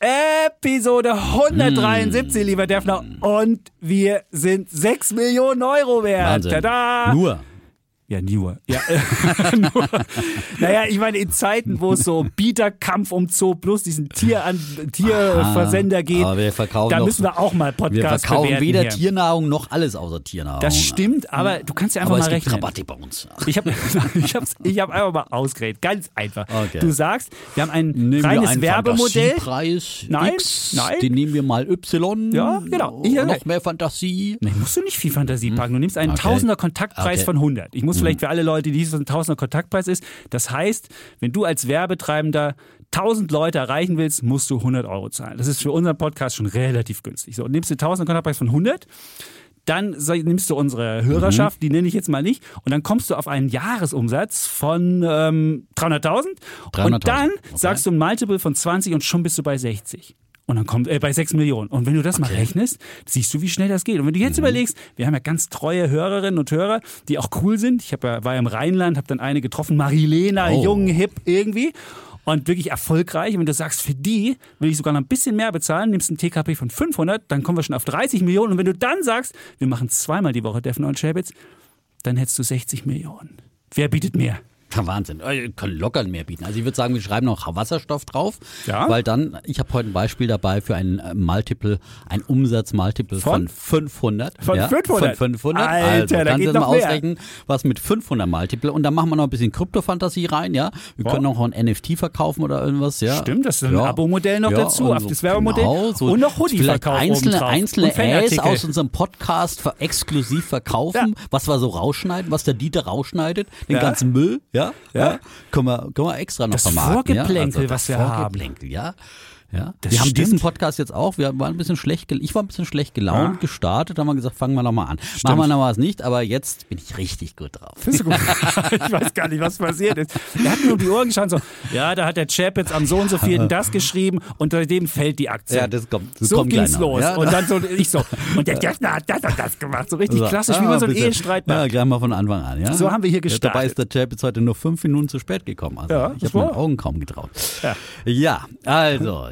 Episode 173, lieber Defner. Und wir sind 6 Millionen Euro wert. Wahnsinn. Tada! Nur. Ja, nur. Ja, nur. Naja, ich meine, in Zeiten, wo es so Bieterkampf um Zoo plus diesen Tier an, Tierversender geht, wir verkaufen da müssen wir auch mal Wir Podcast verkaufen bewerten weder hier. Tiernahrung noch alles außer Tiernahrung. Das stimmt, aber du kannst ja einfach aber mal es gibt rechnen. Rabatte bei uns. Ich habe ich hab's, ich hab einfach mal ausgerechnet. Ganz einfach. Okay. Du sagst, wir haben ein Nehmen wir reines einen Werbemodell. Fantasiepreis Nein, X, nein. den nehmen wir mal Y. Ja, genau. Ich- noch mehr Fantasie. Nee, musst du nicht viel Fantasie packen. Du nimmst einen Okay. Tausender Kontaktpreis Okay. von 100. Ich muss vielleicht für alle Leute, die wissen, was ein Tausender Kontaktpreis ist. Das heißt, wenn du als Werbetreibender 1000 Leute erreichen willst, musst du 100 Euro zahlen. Das ist für unseren Podcast schon relativ günstig. So, und nimmst du 1000 Kontaktpreis von 100, dann nimmst du unsere Hörerschaft, die nenne ich jetzt mal nicht, und dann kommst du auf einen Jahresumsatz von ähm, 300.000 300.000, und dann okay. sagst du ein Multiple von 20 und schon bist du bei 60. Und dann kommt, äh, bei 6 Millionen. Und wenn du das mal rechnest, siehst du, wie schnell das geht. Und wenn du Mhm. jetzt überlegst, wir haben ja ganz treue Hörerinnen und Hörer, die auch cool sind. Ich hab ja, war ja im Rheinland, habe dann eine getroffen, Marilena, Oh. jung, hip irgendwie. Und wirklich erfolgreich. Und wenn du sagst, für die will ich sogar noch ein bisschen mehr bezahlen, nimmst einen TKP von 500, dann kommen wir schon auf 30 Millionen. Und wenn du dann sagst, wir machen zweimal die Woche Defner und Schäbitz, dann hättest du 60 Millionen. Wer bietet mehr? Ja, Wahnsinn. Äh, Wir können locker mehr bieten. Also ich würde sagen, wir schreiben noch Wasserstoff drauf. Ja. Weil dann, ich habe heute ein Beispiel dabei für ein äh, Multiple, ein Umsatz-Multiple von, Von? 500. Von ja, 500? Von 500. Alter, also, da kannst geht du mal mehr. ausrechnen, was mit 500 Multiple. Und dann machen wir noch ein bisschen Kryptofantasie rein, ja. Wir Boah. können noch ein NFT verkaufen oder irgendwas, ja. Stimmt, das ist ein Abo-Modell noch dazu, und auf das Werbemodell. Genau, so Und noch Hoodie-Verkauf Vielleicht einzelne, obendrauf. einzelne Fanartikel. Ads aus unserem Podcast exklusiv verkaufen, was wir so rausschneiden, was der Dieter rausschneidet, den Ja. ganzen Müll, ja, Ja. Können, wir, können wir extra noch Das vermarkten. ja? Vorgeplänkel, also das was wir haben. Ja. Ja. Das wir haben stimmt. diesen Podcast jetzt auch, wir waren ein bisschen schlecht, ich war ein bisschen schlecht gelaunt Ja. gestartet, haben wir gesagt, fangen wir nochmal an. Machen wir noch was nicht, aber jetzt bin ich richtig gut drauf. Du gut? ich weiß gar nicht, was passiert ist. Er hat mir um die Ohren geschaut so, ja, da hat der Chap jetzt am so und so vierten das geschrieben und seitdem fällt die Aktie. Ja, das kommt- das so kommt ging's los. ja. Und dann so, ich so, und der Defner hat das und das gemacht. So richtig klassisch, wie man so einen Ehestreit Ja, macht. gleich mal von Anfang an, ja. So haben wir hier Ja, Dabei ist der Chap jetzt heute nur fünf Minuten zu spät gekommen. Also Ja, ich habe meinen Augen kaum getraut. Ja. ja, also,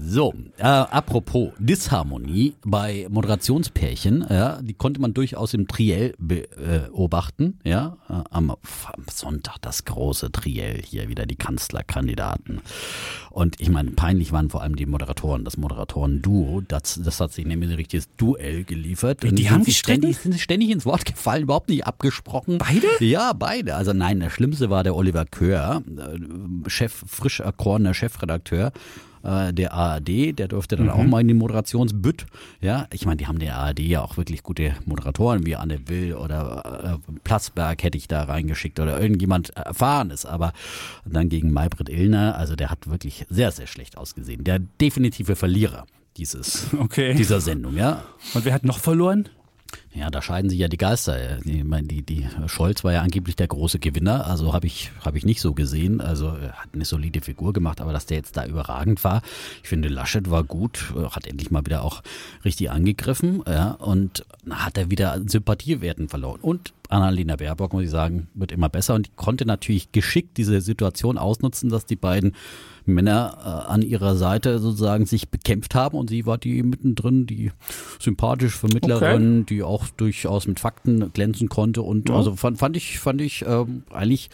So, äh, apropos Disharmonie bei Moderationspärchen, ja, die konnte man durchaus im Triell beobachten, ja, äh, am, am Sonntag das große Triell, hier wieder die Kanzlerkandidaten. Und ich meine, peinlich waren vor allem die Moderatoren, das Moderatoren-Duo, das, das hat sich nämlich ein richtiges Duell geliefert. Die Und haben sind sich ständig, sind ständig ins Wort gefallen, überhaupt nicht abgesprochen. Beide? Ja, beide. Also nein, der Schlimmste war der Oliver Köhr, äh, Chef, frisch erkorener Chefredakteur äh, der ARD, der durfte dann auch mal in die Moderationsbütt. Ja, ich meine, die haben der ARD ja auch wirklich gute Moderatoren, wie Anne Will oder äh, Platzberg hätte ich da reingeschickt oder irgendjemand Erfahrenes. Aber dann gegen Maybrit Illner, also der hat wirklich sehr, sehr schlecht ausgesehen. Der definitive Verlierer dieses, Okay. dieser Sendung, ja. Und wer hat noch verloren? Ja, da scheiden sich ja die Geister. Ich meine, die, die Scholz war ja angeblich der große Gewinner, also habe ich, hab ich nicht so gesehen. Also er hat eine solide Figur gemacht, aber dass der jetzt da überragend war, ich finde, Laschet war gut, hat endlich mal wieder auch richtig angegriffen, ja, und hat er wieder Sympathiewerten verloren. Und Annalena Baerbock, muss ich sagen, wird immer besser und konnte natürlich geschickt diese Situation ausnutzen, dass die beiden Männer äh, an ihrer Seite sozusagen sich bekämpft haben und sie war die mittendrin, die sympathische Vermittlerin, die auch durchaus mit Fakten glänzen konnte und Ja. also fand, fand ich, fand ich ähm, eigentlich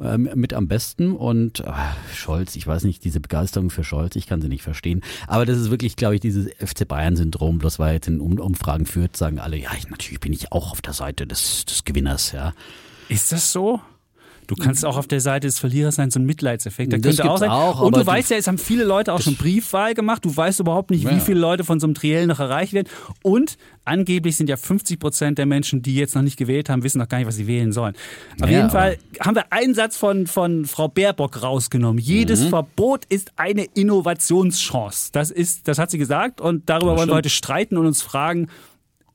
ähm, mit am besten und äh, Scholz, ich weiß nicht, diese Begeisterung für Scholz, ich kann sie nicht verstehen, aber das ist wirklich, glaube ich, dieses FC Bayern-Syndrom, bloß weil jetzt in um Umfragen führt, sagen alle, ja, ich, natürlich bin ich auch auf der Seite des, des Gewinners, ja. Ist das so? Du kannst auch auf der Seite des Verlierers sein, so ein Mitleidseffekt. Da Das könnte auch sein. auch, Und du weißt ja, es haben viele Leute auch schon Briefwahl gemacht. Du weißt überhaupt nicht, wie Ja. viele Leute von so einem Triell noch erreicht werden. Und angeblich sind ja 50 Prozent der Menschen, die jetzt noch nicht gewählt haben, wissen noch gar nicht, was sie wählen sollen. Auf Ja, jeden Fall haben wir einen Satz von, von Frau Baerbock rausgenommen. Jedes Mhm. Verbot ist eine Innovationschance. Das ist, das hat sie gesagt. Und darüber wollen wir heute streiten und uns fragen,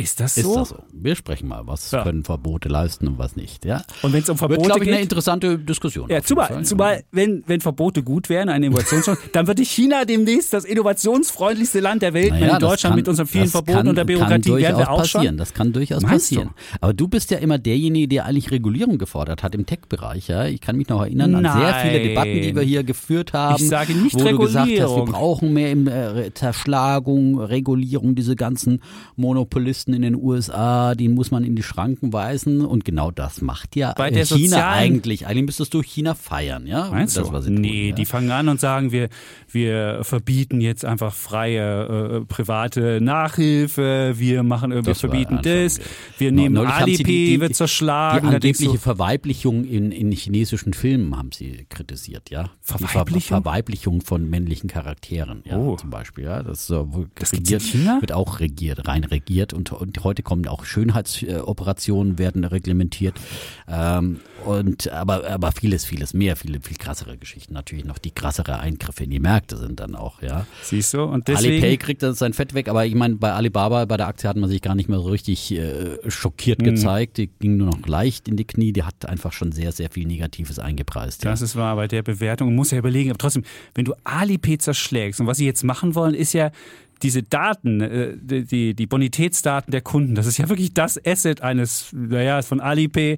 ist das so? Ist das so? Wir sprechen mal, was Ja. können Verbote leisten und was nicht, ja. Und wenn es um Wird, Verbote glaube ich, geht, eine interessante Diskussion. Ja, zumal, zumal wenn, wenn Verbote gut wären, eine Innovationschance, dann würde China demnächst das innovationsfreundlichste Land der Welt. Naja, in Deutschland kann- mit unseren vielen Verboten kann- und der Bürokratie werden wir auch passieren. schon. Das kann durchaus Meinst passieren. Aber du bist ja immer derjenige, der eigentlich Regulierung gefordert hat im Tech-Bereich. Ja? Ich kann mich noch erinnern an sehr viele Nein. Debatten, die wir hier geführt haben. Ich sage nicht wo du gesagt hast, wir Regulierung. brauchen mehr im, äh, Zerschlagung, Regulierung, diese ganzen Monopolisten in den USA, die muss man in die Schranken weisen. Und genau das macht ja Bei äh, China sozialen- eigentlich. Eigentlich müsstest du China feiern, ja? Meinst das, du? was sie tun, nee, ja? die fangen an und sagen, wir, wir verbieten jetzt einfach freie äh, private Nachhilfe, wir machen, wir Das war verbieten das, wir nehmen Neulich Alipay, die- die- wird zerschlagen. Die angebliche du, Verweiblichung in, in chinesischen Filmen haben sie kritisiert, ja. Die Ver Verweiblichung? Verweiblichung von männlichen Charakteren, ja, Oh. zum Beispiel, ja. Das, äh, Das regiert, China? wird auch regiert, rein regiert und, und heute kommen auch Schönheitsoperationen werden reglementiert. Ähm, und aber, aber vieles, vieles mehr, viele, viel krassere Geschichten. Natürlich noch die krassere Eingriffe in die Märkte sind dann auch, ja. siehst du, und Alipay deswegen, kriegt das sein Fett weg, aber ich meine, bei Alibaba, bei der Aktie hat man sich gar nicht mehr so richtig äh, schockiert Mhm. gezeigt. Die ging nur noch leicht in die Knie. Die hat einfach schon sehr, sehr viel Negatives eingepreist. Ja. Das ist wahr bei der Bewertung. Man muss ja überlegen, aber trotzdem, wenn du Alipay zerschlägst und was sie jetzt machen wollen, ist ja diese Daten, äh, die, die- Bonitätsdaten der Kunden, das ist ja wirklich das Asset eines, naja, von Alipay.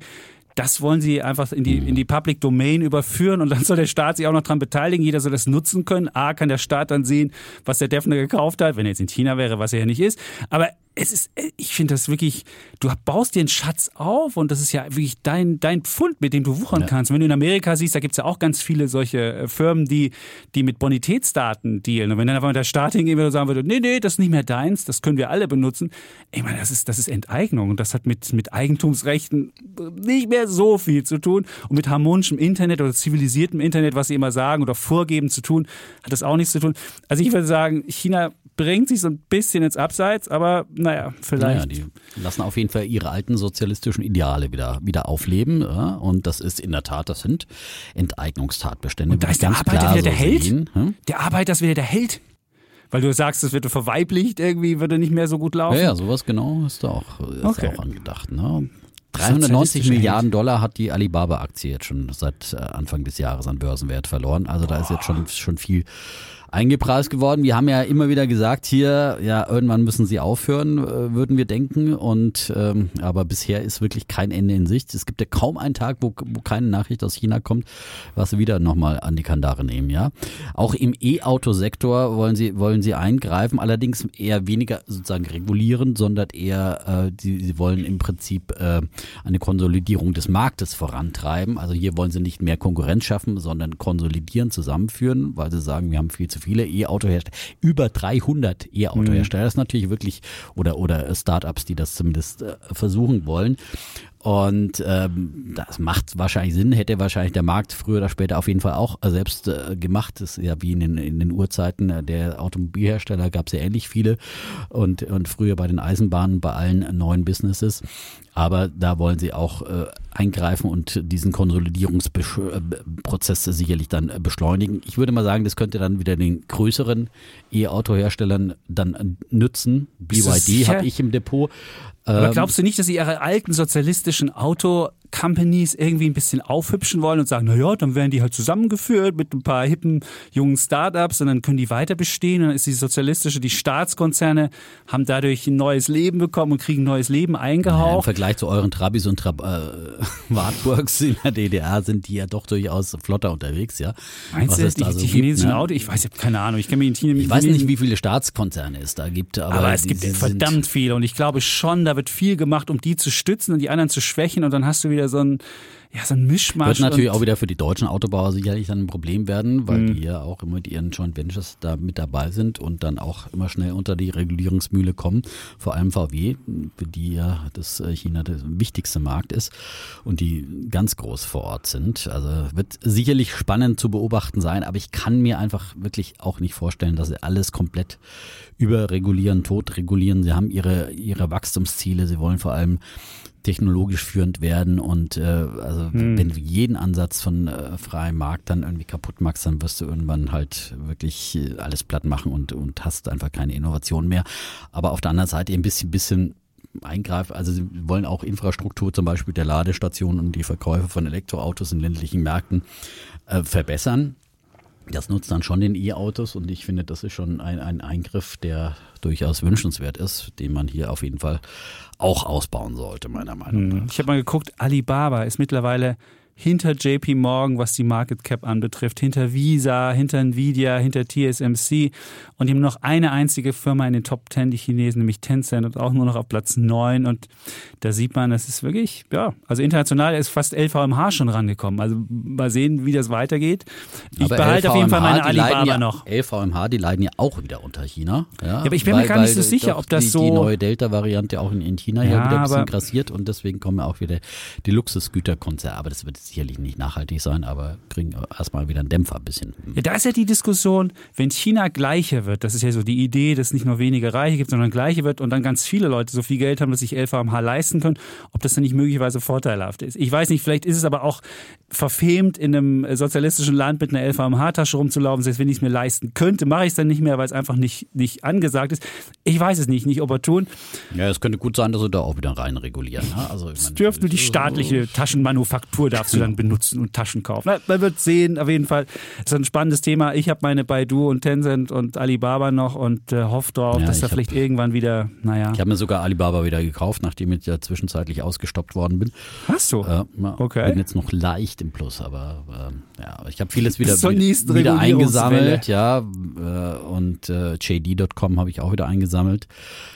Das wollen sie einfach in die, in die Public Domain überführen und dann soll der Staat sich auch noch dran beteiligen. Jeder soll das nutzen können. A, kann der Staat dann sehen, was der Defner gekauft hat, wenn er jetzt in China wäre, was er ja nicht ist. Aber es ist, ich finde das wirklich, du baust dir einen Schatz auf und das ist ja wirklich dein, dein Pfund, mit dem du wuchern Ja. kannst. Und wenn du in Amerika siehst, da gibt's ja auch ganz viele solche äh, Firmen, die, die mit Bonitätsdaten dealen. Und wenn dann einfach der Staat hingehen würde und sagen würde, nee, nee, das ist nicht mehr deins, das können wir alle benutzen. Ich meine, das ist, das ist Enteignung und das hat mit, mit Eigentumsrechten nicht mehr so viel zu tun. Und mit harmonischem Internet oder zivilisiertem Internet, was sie immer sagen oder vorgeben zu tun, hat das auch nichts zu tun. Also ich würde sagen, China bringt sich so ein bisschen ins Abseits, aber naja, vielleicht. Naja, die lassen auf jeden Fall ihre alten sozialistischen Ideale wieder, wieder aufleben. Ja? Und das ist in der Tat, das sind Enteignungstatbestände. Und da ist der Arbeiter wieder der so Held? sehen. Hm? Der Arbeiter ist wieder der Held. Weil du sagst, es wird verweiblicht, irgendwie würde nicht mehr so gut laufen. Ja, ja, sowas genau ist da auch, ist Okay. auch angedacht. Ne? 390 Sozialistische Milliarden Dollar hat die Alibaba-Aktie jetzt schon seit äh, Anfang des Jahres an Börsenwert verloren. Also da ist jetzt schon, schon viel eingepreist geworden. Wir haben ja immer wieder gesagt, hier, ja, irgendwann müssen sie aufhören, äh, würden wir denken. Und ähm, aber bisher ist wirklich kein Ende in Sicht. Es gibt ja kaum einen Tag, wo, wo keine Nachricht aus China kommt, was sie wieder nochmal an die Kandare nehmen, ja. Auch im E-Auto-Sektor wollen sie, wollen sie eingreifen, allerdings eher weniger sozusagen regulieren, sondern eher, äh, die, sie wollen im Prinzip äh, eine Konsolidierung des Marktes vorantreiben. Also hier wollen sie nicht mehr Konkurrenz schaffen, sondern konsolidieren, zusammenführen, weil sie sagen, wir haben viel zu viele E-Autohersteller, über 300 E-Autohersteller. Das ist natürlich wirklich, oder, oder Startups, die das zumindest äh, versuchen wollen. Und ähm, das macht wahrscheinlich Sinn, hätte wahrscheinlich der Markt früher oder später auf jeden Fall auch äh, selbst äh, gemacht. Das ist ja wie in den, in den Urzeiten äh, der Automobilhersteller gab es ja ähnlich viele und, und früher bei den Eisenbahnen, bei allen neuen Businesses. Aber da wollen sie auch äh, eingreifen und diesen Konsolidierungsprozess sicherlich dann äh, beschleunigen. Ich würde mal sagen, das könnte dann wieder den größeren E-Auto-Herstellern dann nützen. BYD habe ich im Depot. Aber Ähm, glaubst du nicht, dass sie ihre alten sozialistischen Tech-Companies irgendwie ein bisschen aufhübschen wollen und sagen, na ja, dann werden die halt zusammengeführt mit ein paar hippen jungen Startups und dann können die weiter bestehen und dann ist die sozialistische, die Staatskonzerne haben dadurch ein neues Leben bekommen und kriegen ein neues Leben eingehaucht. Ja, Im Vergleich zu euren Trabis und Trab äh, Wartburgs in der DDR sind die ja doch durchaus flotter unterwegs, ja. Meinst Was du, die, also die chinesischen ne? Autos? Ich weiß, ich habe keine Ahnung. Ich kenne mich in China Ich weiß nicht, wie viele Staatskonzerne es da gibt, aber, aber es gibt verdammt viele und ich glaube schon, da wird viel gemacht, um die zu stützen und die anderen zu schwächen und dann hast du wieder so ein ja, so ein Mischmasch. Wird natürlich auch wieder für die deutschen Autobauer sicherlich dann ein Problem werden, weil mhm. die ja auch immer mit ihren Joint Ventures da mit dabei sind und dann auch immer schnell unter die Regulierungsmühle kommen. Vor allem VW, für die ja das äh, China der wichtigste Markt ist und die ganz groß vor Ort sind. Also wird sicherlich spannend zu beobachten sein, aber ich kann mir einfach wirklich auch nicht vorstellen, dass sie alles komplett überregulieren, totregulieren. Sie haben ihre, ihre Wachstumsziele, sie wollen vor allem technologisch führend werden und äh, also hm. wenn du jeden Ansatz von äh, freiem Markt dann irgendwie kaputt machst, dann wirst du irgendwann halt wirklich äh, alles platt machen und, und hast einfach keine Innovation mehr. Aber auf der anderen Seite ein bisschen, bisschen eingreifen. Also sie wollen auch Infrastruktur, zum Beispiel der Ladestationen und die Verkäufe von Elektroautos in ländlichen Märkten äh, verbessern. Das nutzt dann schon den E-Autos und ich finde, das ist schon ein, ein Eingriff, der durchaus wünschenswert ist, den man hier auf jeden Fall auch ausbauen sollte, meiner Meinung hm. nach. Ich habe mal geguckt, Alibaba ist mittlerweile hinter JP Morgan, was die Market Cap anbetrifft, hinter Visa, hinter Nvidia, hinter TSMC und die haben noch eine einzige Firma in den Top 10, die Chinesen, nämlich Tencent und auch nur noch auf Platz 9 und da sieht man, das ist wirklich, ja, also international ist fast LVMH schon rangekommen. Also mal sehen, wie das weitergeht. Ich aber behalte LVMH, auf jeden Fall meine Alibaba ja, noch. LVMH, die leiden ja auch wieder unter China. Ja, ja aber ich bin weil, mir gar nicht so sicher, ob das die, so... Die neue Delta-Variante auch in, in China ja, ja wieder ein bisschen grassiert und deswegen kommen ja auch wieder die Luxusgüterkonzerne. Aber das wird sicherlich nicht nachhaltig sein, aber kriegen erstmal wieder einen Dämpfer ein bisschen. Ja, da ist ja die Diskussion, wenn China gleicher wird, das ist ja so die Idee, dass es nicht nur wenige Reiche gibt, sondern gleicher wird und dann ganz viele Leute so viel Geld haben, dass sich LVMH leisten können, ob das dann nicht möglicherweise vorteilhaft ist. Ich weiß nicht, vielleicht ist es aber auch verfemt, in einem sozialistischen Land mit einer LVMH-Tasche rumzulaufen. Selbst wenn ich es mir leisten könnte, mache ich es dann nicht mehr, weil es einfach nicht, nicht angesagt ist. Ich weiß es nicht, nicht opportun. Ja, es könnte gut sein, dass sie da auch wieder rein regulieren. Ne? Also, ich meine, dürft nur die staatliche Taschenmanufaktur du dann benutzen und Taschen kaufen. Na, man wird sehen, auf jeden Fall. Das ist ein spannendes Thema. Ich habe meine Baidu und Tencent und Alibaba noch und äh, hoffe drauf, ja, dass da vielleicht irgendwann wieder, naja. Ich habe mir sogar Alibaba wieder gekauft, nachdem ich ja zwischenzeitlich ausgestoppt worden bin. Hast du? Äh, okay. Bin jetzt noch leicht im Plus, aber äh, ja, ich habe vieles wieder, wieder, wieder eingesammelt, ja. Äh, und äh, JD.com habe ich auch wieder eingesammelt.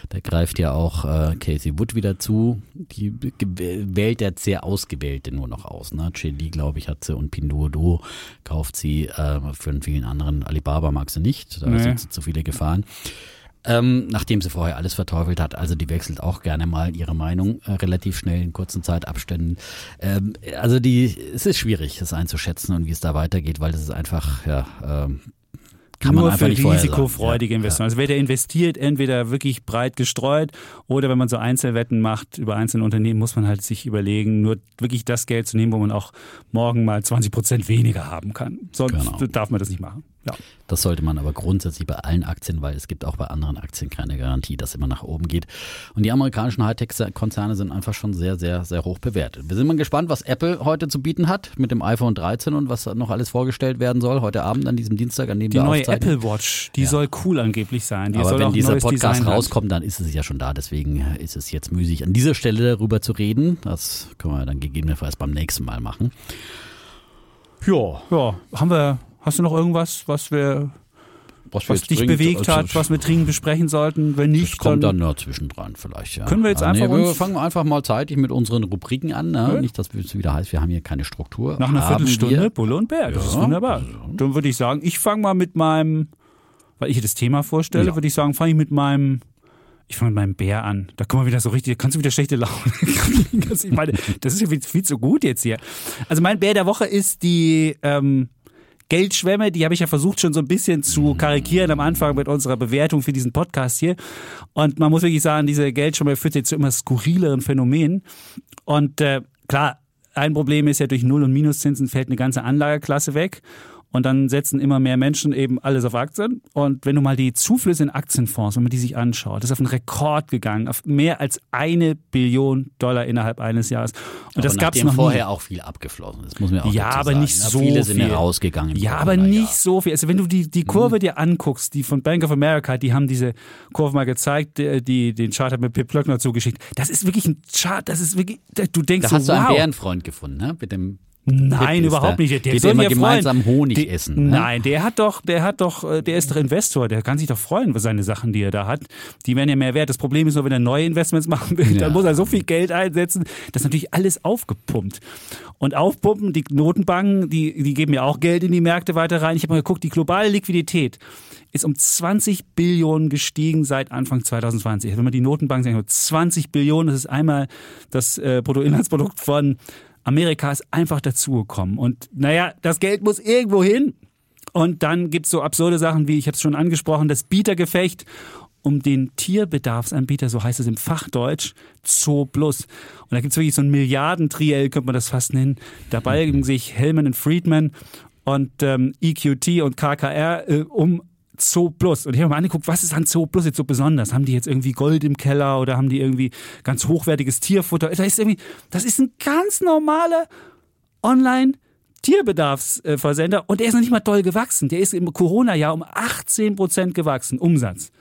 Da greift ja auch äh, Casey Wood wieder zu. Die wählt der sehr ausgewählte nur noch aus. Ne? JD, glaube ich, hat sie und Pinduoduo kauft sie. Äh, für vielen anderen Alibaba mag sie nicht. Da nee. sind sie zu viele Gefahren. Ähm, nachdem sie vorher alles verteufelt hat. Also die wechselt auch gerne mal ihre Meinung äh, relativ schnell in kurzen Zeitabständen. Ähm, also die, es ist schwierig, das einzuschätzen und wie es da weitergeht, weil es ist einfach, ja, ähm, kann Nur für risikofreudige ja, Investoren. Ja. Also wer der investiert, entweder wirklich breit gestreut oder wenn man so Einzelwetten macht über einzelne Unternehmen, muss man halt sich überlegen, nur wirklich das Geld zu nehmen, wo man auch morgen mal 20 Prozent weniger haben kann. Sonst genau. darf man das nicht machen. Ja. Das sollte man aber grundsätzlich bei allen Aktien, weil es gibt auch bei anderen Aktien keine Garantie, dass immer nach oben geht. Und die amerikanischen Hightech-Konzerne sind einfach schon sehr, sehr, sehr hoch bewertet. Wir sind mal gespannt, was Apple heute zu bieten hat mit dem iPhone 13 und was noch alles vorgestellt werden soll heute Abend an diesem Dienstag, an dem die wir neue Apple Watch, die ja. soll cool angeblich sein. Die aber wenn dieser Podcast Design rauskommt, dann ist es ja schon da. Deswegen ist es jetzt müßig, an dieser Stelle darüber zu reden. Das können wir dann gegebenenfalls beim nächsten Mal machen. Ja, ja, haben wir Hast du noch irgendwas, was wir was, was dich dringend, bewegt hat, was wir dringend besprechen sollten? Wenn nicht, das kommt dann, dann ja zwischendran vielleicht. Ja. Können wir jetzt einfach nee, wir fangen einfach mal zeitig mit unseren Rubriken an. Ne? Ja. Nicht, dass es wieder heißt, wir haben hier keine Struktur. Nach einer Viertelstunde wir. Bulle und Bär. Das ja. ist wunderbar. Dann würde ich sagen, ich fange mal mit meinem, weil ich hier das Thema vorstelle, würde ich sagen, fange ich mit meinem ich fange mit meinem Bär an. Da kommen wir wieder so richtig, kannst du wieder schlechte Laune kriegen. ich meine, das ist ja viel, viel, zu gut jetzt hier. Also mein Bär der Woche ist die ähm, Geldschwemme, die habe ich ja versucht schon so ein bisschen zu karikieren am Anfang mit unserer Bewertung für diesen Podcast hier. Und man muss wirklich sagen, diese Geldschwemme führt jetzt zu immer skurrileren Phänomenen. Und äh, klar, ein Problem ist ja, durch Null- und Minuszinsen fällt eine ganze Anlageklasse weg. Und dann setzen immer mehr Menschen eben alles auf Aktien. Und wenn du mal die Zuflüsse in Aktienfonds, wenn man die sich anschaut, das ist auf einen Rekord gegangen, auf mehr als eine Billion Dollar innerhalb eines Jahres. Und aber das gab es noch vorher nie. auch viel abgeflossen. Das muss man auch Ja, aber sagen. nicht Ja, so Viele sind viel. ja rausgegangen. Ja, aber Corona-Jahr. nicht so viel. Also wenn du die, die Kurve dir anguckst, die von Bank of America, die haben diese Kurve mal gezeigt, die, die den Chart hat mir Pip Plöckner zugeschickt. Das ist wirklich ein Chart, das ist wirklich, du denkst Da so, hast du einen wow. Bärenfreund gefunden, ne? Mit dem Nein, überhaupt der- nicht. Der geht soll immer gemeinsam freuen. Honig Die- essen. Ne? Nein, der hat doch, der hat doch, äh, der ist doch Investor, der kann sich doch freuen über seine Sachen, die er da hat. Die werden ja mehr wert. Das Problem ist nur, wenn er neue Investments machen will, Ja. dann muss er so viel Geld einsetzen. Das ist natürlich alles aufgepumpt. Und aufpumpen, die Notenbanken, die, die geben ja auch Geld in die Märkte weiter rein. Ich habe mal geguckt, die globale Liquidität ist um 20 Billionen gestiegen seit Anfang 2020. Wenn man die Notenbanken sagt, nur 20 Billionen, das ist einmal das äh, Bruttoinlandsprodukt von Amerika ist einfach dazugekommen. Und naja, das Geld muss irgendwo hin. Und dann gibt's so absurde Sachen wie, ich habe es schon angesprochen, das Bietergefecht um den Tierbedarfsanbieter, so heißt es im Fachdeutsch, Zoo Plus. Und da gibt's wirklich so ein Milliardentriell, könnte man das fast nennen. Dabei gegen sich Hellman und Friedman und ähm, EQT und KKR äh, um Zoo Plus. Und ich habe mir angeguckt, was ist an Zoo Plus jetzt so besonders? Haben die jetzt irgendwie Gold im Keller oder haben die irgendwie ganz hochwertiges Tierfutter? Das ist irgendwie, das ist ein ganz normaler Online- Tierbedarfsversender und der ist noch nicht mal doll gewachsen. Der ist im Corona-Jahr um 18 Prozent gewachsen, Umsatz.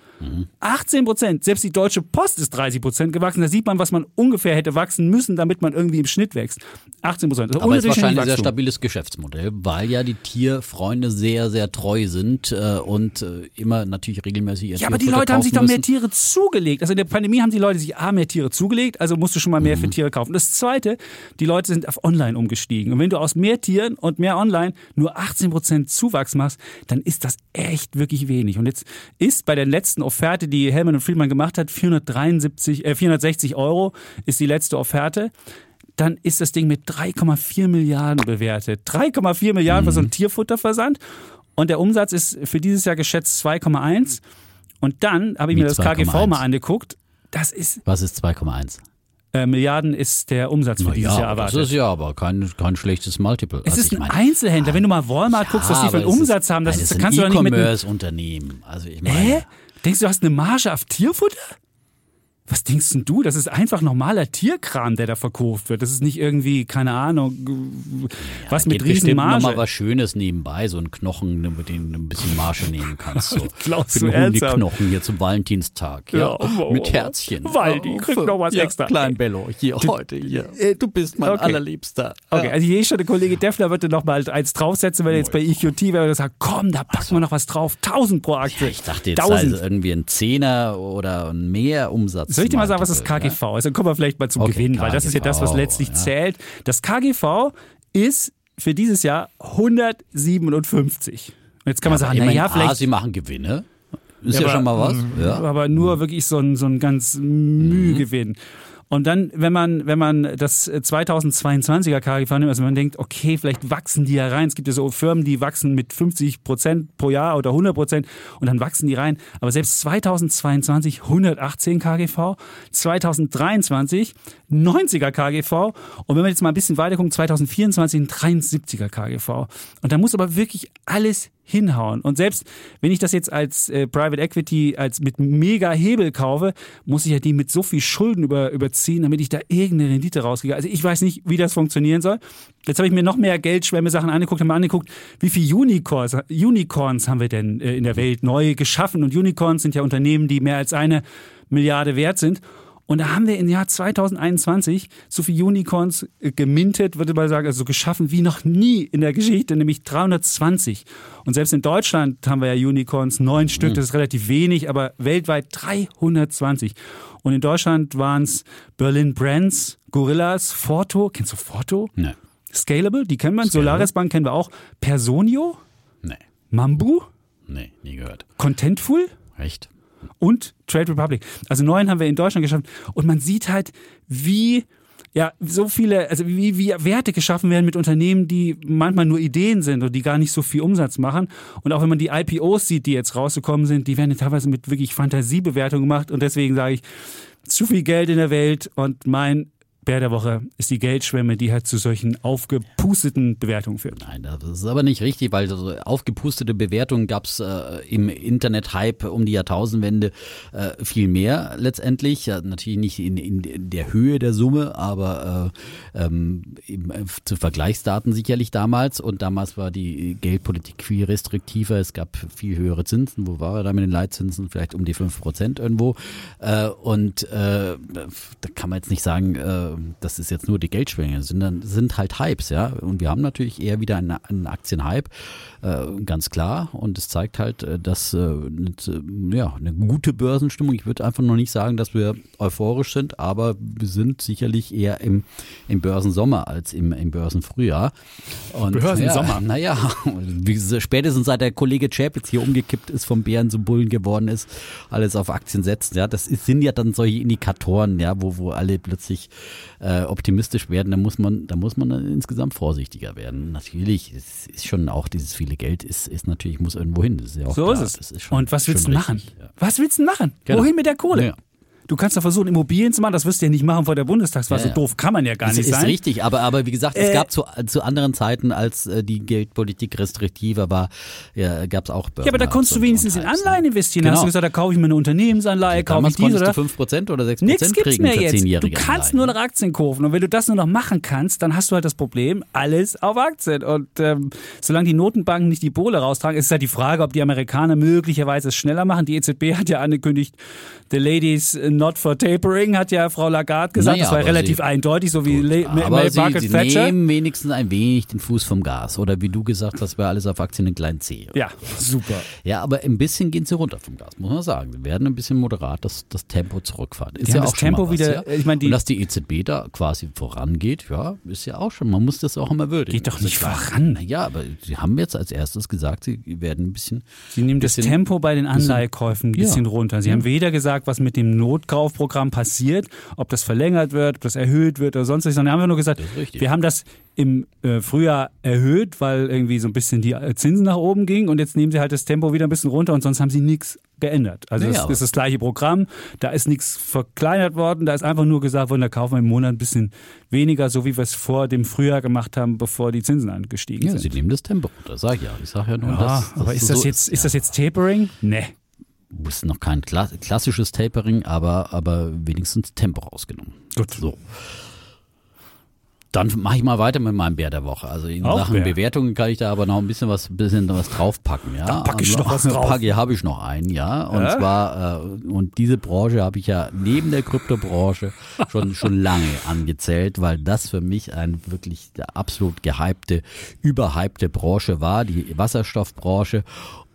18 Prozent. Selbst die Deutsche Post ist 30 Prozent gewachsen. Da sieht man, was man ungefähr hätte wachsen müssen, damit man irgendwie im Schnitt wächst. 18 Prozent. Also Aber es ist wahrscheinlich ein sehr stabiles Geschäftsmodell, weil ja die Tierfreunde sehr, sehr treu sind äh, und äh, immer natürlich regelmäßig ihr Ja, aber die Leute haben sich doch mehr. Tiere zugelegt. Also in der Pandemie haben die Leute sich A, mehr Tiere zugelegt, also musst du schon mal mehr Mhm. für Tiere kaufen. Das Zweite, die Leute sind auf Online umgestiegen. Und wenn du aus mehr Tieren und mehr Online nur 18% Zuwachs machst, dann ist das echt wirklich wenig. Und jetzt ist bei der letzten Offerte, die Hellman und Friedman gemacht hat, 473, äh, 460 Euro ist die letzte Offerte. Dann ist das Ding mit 3,4 Milliarden bewertet. 3,4 Milliarden für so Mhm. einen Tierfutterversand. Und der Umsatz ist für dieses Jahr geschätzt 2,1. Und dann habe ich Wie mir das KGV 2,1? mal angeguckt. Das ist Was ist 2,1? äh, Milliarden ist der Umsatz für Na dieses ja, Jahr das erwartet. ist ja aber kein, kein schlechtes Multiple. es Also ist ein meine, Einzelhändler. Wenn du mal Walmart guckst, was die für einen Umsatz ist, haben, das nein, ist, kannst ist du ein doch nicht mit. E-Commerce-Unternehmen. Also ich meine, Hä? Denkst du, du hast eine Marge auf Tierfutter? Was denkst denn du? Das ist einfach normaler Tierkram, der da verkauft wird. Das ist nicht irgendwie, keine Ahnung, was da mit geht bestimmt noch mal was Schönes nebenbei, so ein Knochen, mit dem du ein bisschen Marge nehmen kannst. So. Glaubst Für du den? Hundeknochen hier zum Valentinstag. Ja, Ja, oh, mit oh. Herzchen. Waldi, krieg noch was ja, extra. Klein Bello, hier heute hier. Äh, Du bist mein Okay. allerliebster. Okay, Ja. also hier schon der Kollege Deffler würde noch mal eins draufsetzen, wenn er jetzt bei EQT wäre und sagt, komm, da packen wir noch was drauf. 1000 pro Aktie. Ich dachte jetzt 1000. also irgendwie ein Zehner oder ein mehr Umsatz. Soll ich dir mal sagen, was das KGV ist? Dann kommen wir vielleicht mal zum Okay, Gewinn, weil das ist ja das, was KGV, letztlich ja. zählt. Das KGV ist für dieses Jahr 157. Und jetzt kann man Ja, sagen, naja, immerhin, A, vielleicht. sie machen Gewinne. Ist ja, aber- schon mal was. Ja. Aber nur wirklich so ein, so ein ganz Mühgewinn. Und dann, wenn man, wenn man das 2022er KGV nimmt, also man denkt, okay, vielleicht wachsen die ja rein. Es gibt ja so Firmen, die wachsen mit 50 Prozent pro Jahr oder 100 Prozent und dann wachsen die rein. Aber selbst 2022 118 KGV, 2023 90er KGV und wenn wir jetzt mal ein bisschen weiter gucken, 2024 ein 73er KGV. Und da muss aber wirklich alles hinhauen. Und selbst wenn ich das jetzt als äh, Private Equity als mit mega Hebel kaufe, muss ich ja die mit so viel Schulden über, überziehen, damit ich da irgendeine Rendite rauskriege. Also ich weiß nicht, wie das funktionieren soll. Jetzt habe ich mir noch mehr Geldschwemme-Sachen angeguckt, habe mir angeguckt, wie viele Unicorns, Unicorns haben wir denn äh, in der Welt neu geschaffen. Und Unicorns sind ja Unternehmen, die mehr als eine Milliarde wert sind. Und da haben wir im Jahr 2021 so viele Unicorns äh, gemintet, würde man sagen, also so geschaffen wie noch nie in der Geschichte, nämlich 320. Und selbst in Deutschland haben wir ja Unicorns, neun Stück, das ist relativ wenig, aber weltweit 320. Und in Deutschland waren es Berlin Brands, Gorillas, Forto, kennst du Forto? Nee. Scalable, die kennen man, Solaris Bank kennen wir auch, Personio, Nee. Mambu, Nee, nie gehört. Contentful, Echt? Und Trade Republic. Also neun haben wir in Deutschland geschafft. Und man sieht halt, wie ja, so viele, also wie, wie Werte geschaffen werden mit Unternehmen, die manchmal nur Ideen sind und die gar nicht so viel Umsatz machen. Und auch wenn man die IPOs sieht, die jetzt rausgekommen sind, die werden ja teilweise mit wirklich Fantasiebewertung gemacht. Und deswegen sage ich, zu viel Geld in der Welt und mein Bär der Woche ist die Geldschwemme, die halt zu solchen aufgepusteten Bewertungen führt. Nein, das ist aber nicht richtig, weil so aufgepustete Bewertungen gab es äh, im Internet-Hype um die Jahrtausendwende äh, viel mehr letztendlich. Ja, natürlich nicht in, in, der Höhe der Summe, aber äh, ähm, äh, zu Vergleichsdaten sicherlich damals. Und damals war die Geldpolitik viel restriktiver. Es gab viel höhere Zinsen. Wo war er da mit den Leitzinsen? Vielleicht um die fünf Prozent irgendwo. Äh, und äh, da kann man jetzt nicht sagen, das ist jetzt nur die Geldschwinge, sind, sind halt Hypes, ja. Und wir haben natürlich eher wieder einen, einen Aktienhype, äh, ganz klar. Und es zeigt halt, äh, dass äh, ja, eine gute Börsenstimmung, ich würde einfach noch nicht sagen, dass wir euphorisch sind, aber wir sind sicherlich eher im, im Börsensommer als im, im Börsenfrühjahr. Und, Börsensommer? Ja, naja, spätestens seit der Kollege Chapitz hier umgekippt ist, vom Bären zum Bullen geworden ist, alles auf Aktien setzt, ja, das ist, sind ja dann solche Indikatoren, ja, wo, wo alle plötzlich äh, optimistisch werden, da muss man, da muss man dann insgesamt vorsichtiger werden. Natürlich ist, ist schon auch dieses viele Geld ist, ist natürlich muss irgendwo hin. Das ist ja auch so klar. ist es. Ist schon, Und was willst du machen? ja. Was willst du machen? Genau. Wohin mit der Kohle? Ja. Du kannst doch versuchen, Immobilien zu machen. Das wirst du ja nicht machen vor der Bundestagswahl. Ja, so doof kann man ja gar das nicht ist sein. Ist richtig, aber, aber wie gesagt, es äh, gab zu, zu anderen Zeiten, als äh, die Geldpolitik restriktiver war, ja, gab es auch Börsen Ja, aber da konntest du wenigstens in Anleihen investieren. Genau. Hast du gesagt, da kaufe ich mir eine Unternehmensanleihe, kaufe ich diese oder? du 5% oder 6% Nichts gibt's mehr jetzt. Du kannst Anleihen. nur noch Aktien kaufen. Und wenn du das nur noch machen kannst, dann hast du halt das Problem, alles auf Aktien. Und ähm, solange die Notenbanken nicht die Bohle raustragen, ist es halt die Frage, ob die Amerikaner möglicherweise es schneller machen. Die EZB hat ja angekündigt, the ladies not for tapering hat ja Frau Lagarde gesagt, naja, das war relativ sie, eindeutig, so wie Le aber sie, Margaret sie Thatcher. nehmen wenigstens ein wenig den Fuß vom Gas. Oder wie du gesagt hast, wäre alles auf Aktien in klein C. Ja, super. Ja, aber ein bisschen gehen sie runter vom Gas, muss man sagen. Sie werden ein bisschen moderat das, das Tempo zurückfahren. Ist ja auch das Tempo was, wieder, ja? ich meine, die Und dass die EZB da quasi vorangeht, ja, ist ja auch schon, man muss das auch immer würdigen. Geht doch nicht voran. Ja, aber sie haben jetzt als erstes gesagt, sie werden ein bisschen. Sie nehmen das Tempo bei den Anleihekäufen ein bisschen ja. runter. Sie ja. haben weder gesagt, was mit dem Notkaufprogramm passiert, ob das verlängert wird, ob das erhöht wird oder sonst was, sondern haben wir nur gesagt, wir haben das im äh, Frühjahr erhöht, weil irgendwie so ein bisschen die Zinsen nach oben gingen und jetzt nehmen sie halt das Tempo wieder ein bisschen runter und sonst haben sie nichts geändert. Also naja, es ist das gleiche Programm, da ist nichts verkleinert worden, da ist einfach nur gesagt worden, da kaufen wir im Monat ein bisschen weniger, so wie wir es vor dem Frühjahr gemacht haben, bevor die Zinsen angestiegen ja, sind. Sie nehmen das Tempo runter, sag ich ja. Ich sag ja nur, ja, das, das aber ist das, so jetzt, ist, ist das jetzt Tapering? Nee ist noch kein klassisches Tapering, aber, aber wenigstens Tempo rausgenommen. Gut. So. Dann mache ich mal weiter mit meinem Bär der Woche. Also in Auch Sachen Bär. Bewertungen kann ich da aber noch ein bisschen was, bisschen was draufpacken. Ja, da packe ich noch was drauf. Packe habe ich noch einen, ja. Und ja? zwar äh, und diese Branche habe ich ja neben der Kryptobranche schon schon lange angezählt, weil das für mich ein wirklich absolut gehypte, überhypte Branche war, die Wasserstoffbranche.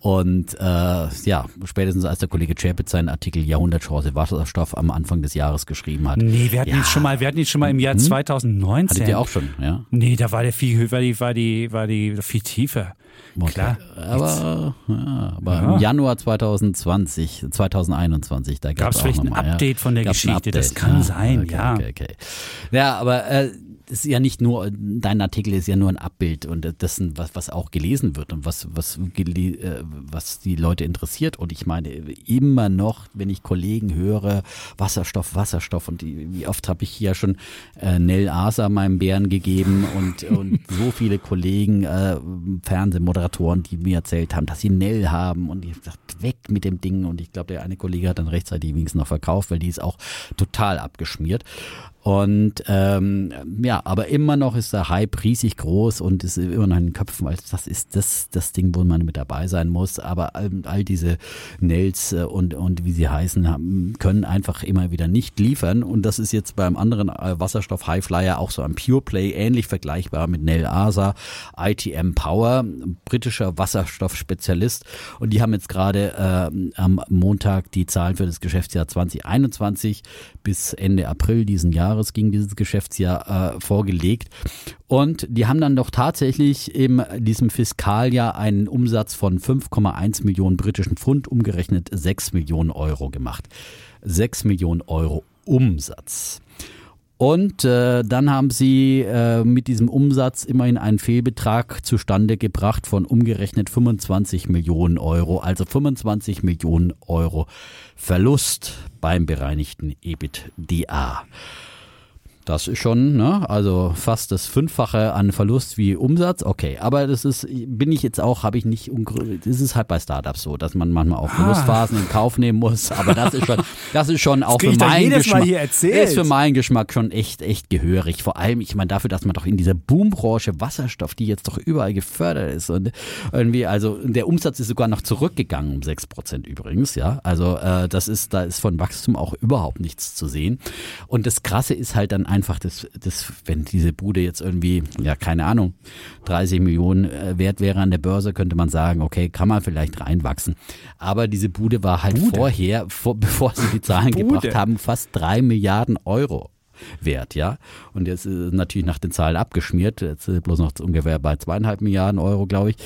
Und äh, ja, spätestens als der Kollege Chapitz seinen Artikel Jahrhundertchance Wasserstoff am Anfang des Jahres geschrieben hat. Nee, wir hatten ja. ihn schon mal, wir hatten ihn schon mal im Jahr hm? 2019. Hattet ihr auch schon, ja? Nee, da war der viel, war die, war die, war die viel tiefer. Okay. Klar. Aber, ja, aber ja. im Januar 2020, 2021, da gab es vielleicht ein Update von der Geschichte. Das kann sein, okay, ja. Okay, okay. Ja, aber äh, ist ja nicht nur, dein Artikel ist ja nur ein Abbild und dessen, was, was auch gelesen wird und was, was, äh, was die Leute interessiert. Und ich meine, immer noch, wenn ich Kollegen höre, Wasserstoff, Wasserstoff und die, wie oft habe ich hier schon äh, Nell Asa meinem Bären gegeben und, und so viele Kollegen, äh, Fernsehmoderatoren, die mir erzählt haben, dass sie Nell haben und ich gesagt, weg mit dem Ding. Und ich glaube, der eine Kollege hat dann rechtzeitig wenigstens noch verkauft, weil die ist auch total abgeschmiert. Und ähm, ja, aber immer noch ist der Hype riesig groß und ist immer noch in den Köpfen, weil das ist das, das Ding, wo man mit dabei sein muss. Aber all, all diese Nails äh, und, und wie sie heißen, haben, können einfach immer wieder nicht liefern. Und das ist jetzt beim anderen äh, Wasserstoff Highflyer auch so ein Pure Play, ähnlich vergleichbar mit Nell Asa, ITM Power, britischer Wasserstoffspezialist. Und die haben jetzt gerade äh, am Montag die Zahlen für das Geschäftsjahr 2021 bis Ende April diesen Jahres Jahres ging dieses Geschäftsjahr äh, vorgelegt. Und die haben dann doch tatsächlich in diesem Fiskaljahr einen Umsatz von 5,1 Millionen britischen Pfund, umgerechnet 6 Millionen Euro gemacht. 6 Millionen Euro Umsatz. Und äh, dann haben sie äh, mit diesem Umsatz immerhin einen Fehlbetrag zustande gebracht von umgerechnet 25 Millionen Euro, also 25 Millionen Euro Verlust beim bereinigten EBITDA. Das ist schon, ne? Also fast das Fünffache an Verlust wie Umsatz. Okay, aber das ist, bin ich jetzt auch, habe ich nicht, das ist halt bei Startups so, dass man manchmal auch Verlustphasen ah. in Kauf nehmen muss. Aber das ist schon, das ist schon auch für meinen Geschmack, ist für meinen Geschmack schon echt, echt gehörig. Vor allem, ich meine, dafür, dass man doch in dieser Boombranche Wasserstoff, die jetzt doch überall gefördert ist und irgendwie, also der Umsatz ist sogar noch zurückgegangen um sechs Prozent übrigens, ja. Also äh, das ist, da ist von Wachstum auch überhaupt nichts zu sehen. Und das Krasse ist halt dann einfach, das, das, wenn diese Bude jetzt irgendwie, ja, keine Ahnung, 30 Millionen äh, wert wäre an der Börse, könnte man sagen, okay, kann man vielleicht reinwachsen. Aber diese Bude war halt Bude. vorher, vor, bevor sie die Zahlen Bude. gebracht haben, fast drei Milliarden Euro wert, ja. Und jetzt ist natürlich nach den Zahlen abgeschmiert, jetzt bloß noch ungefähr bei zweieinhalb Milliarden Euro, glaube ich.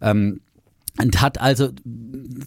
Ähm, und hat also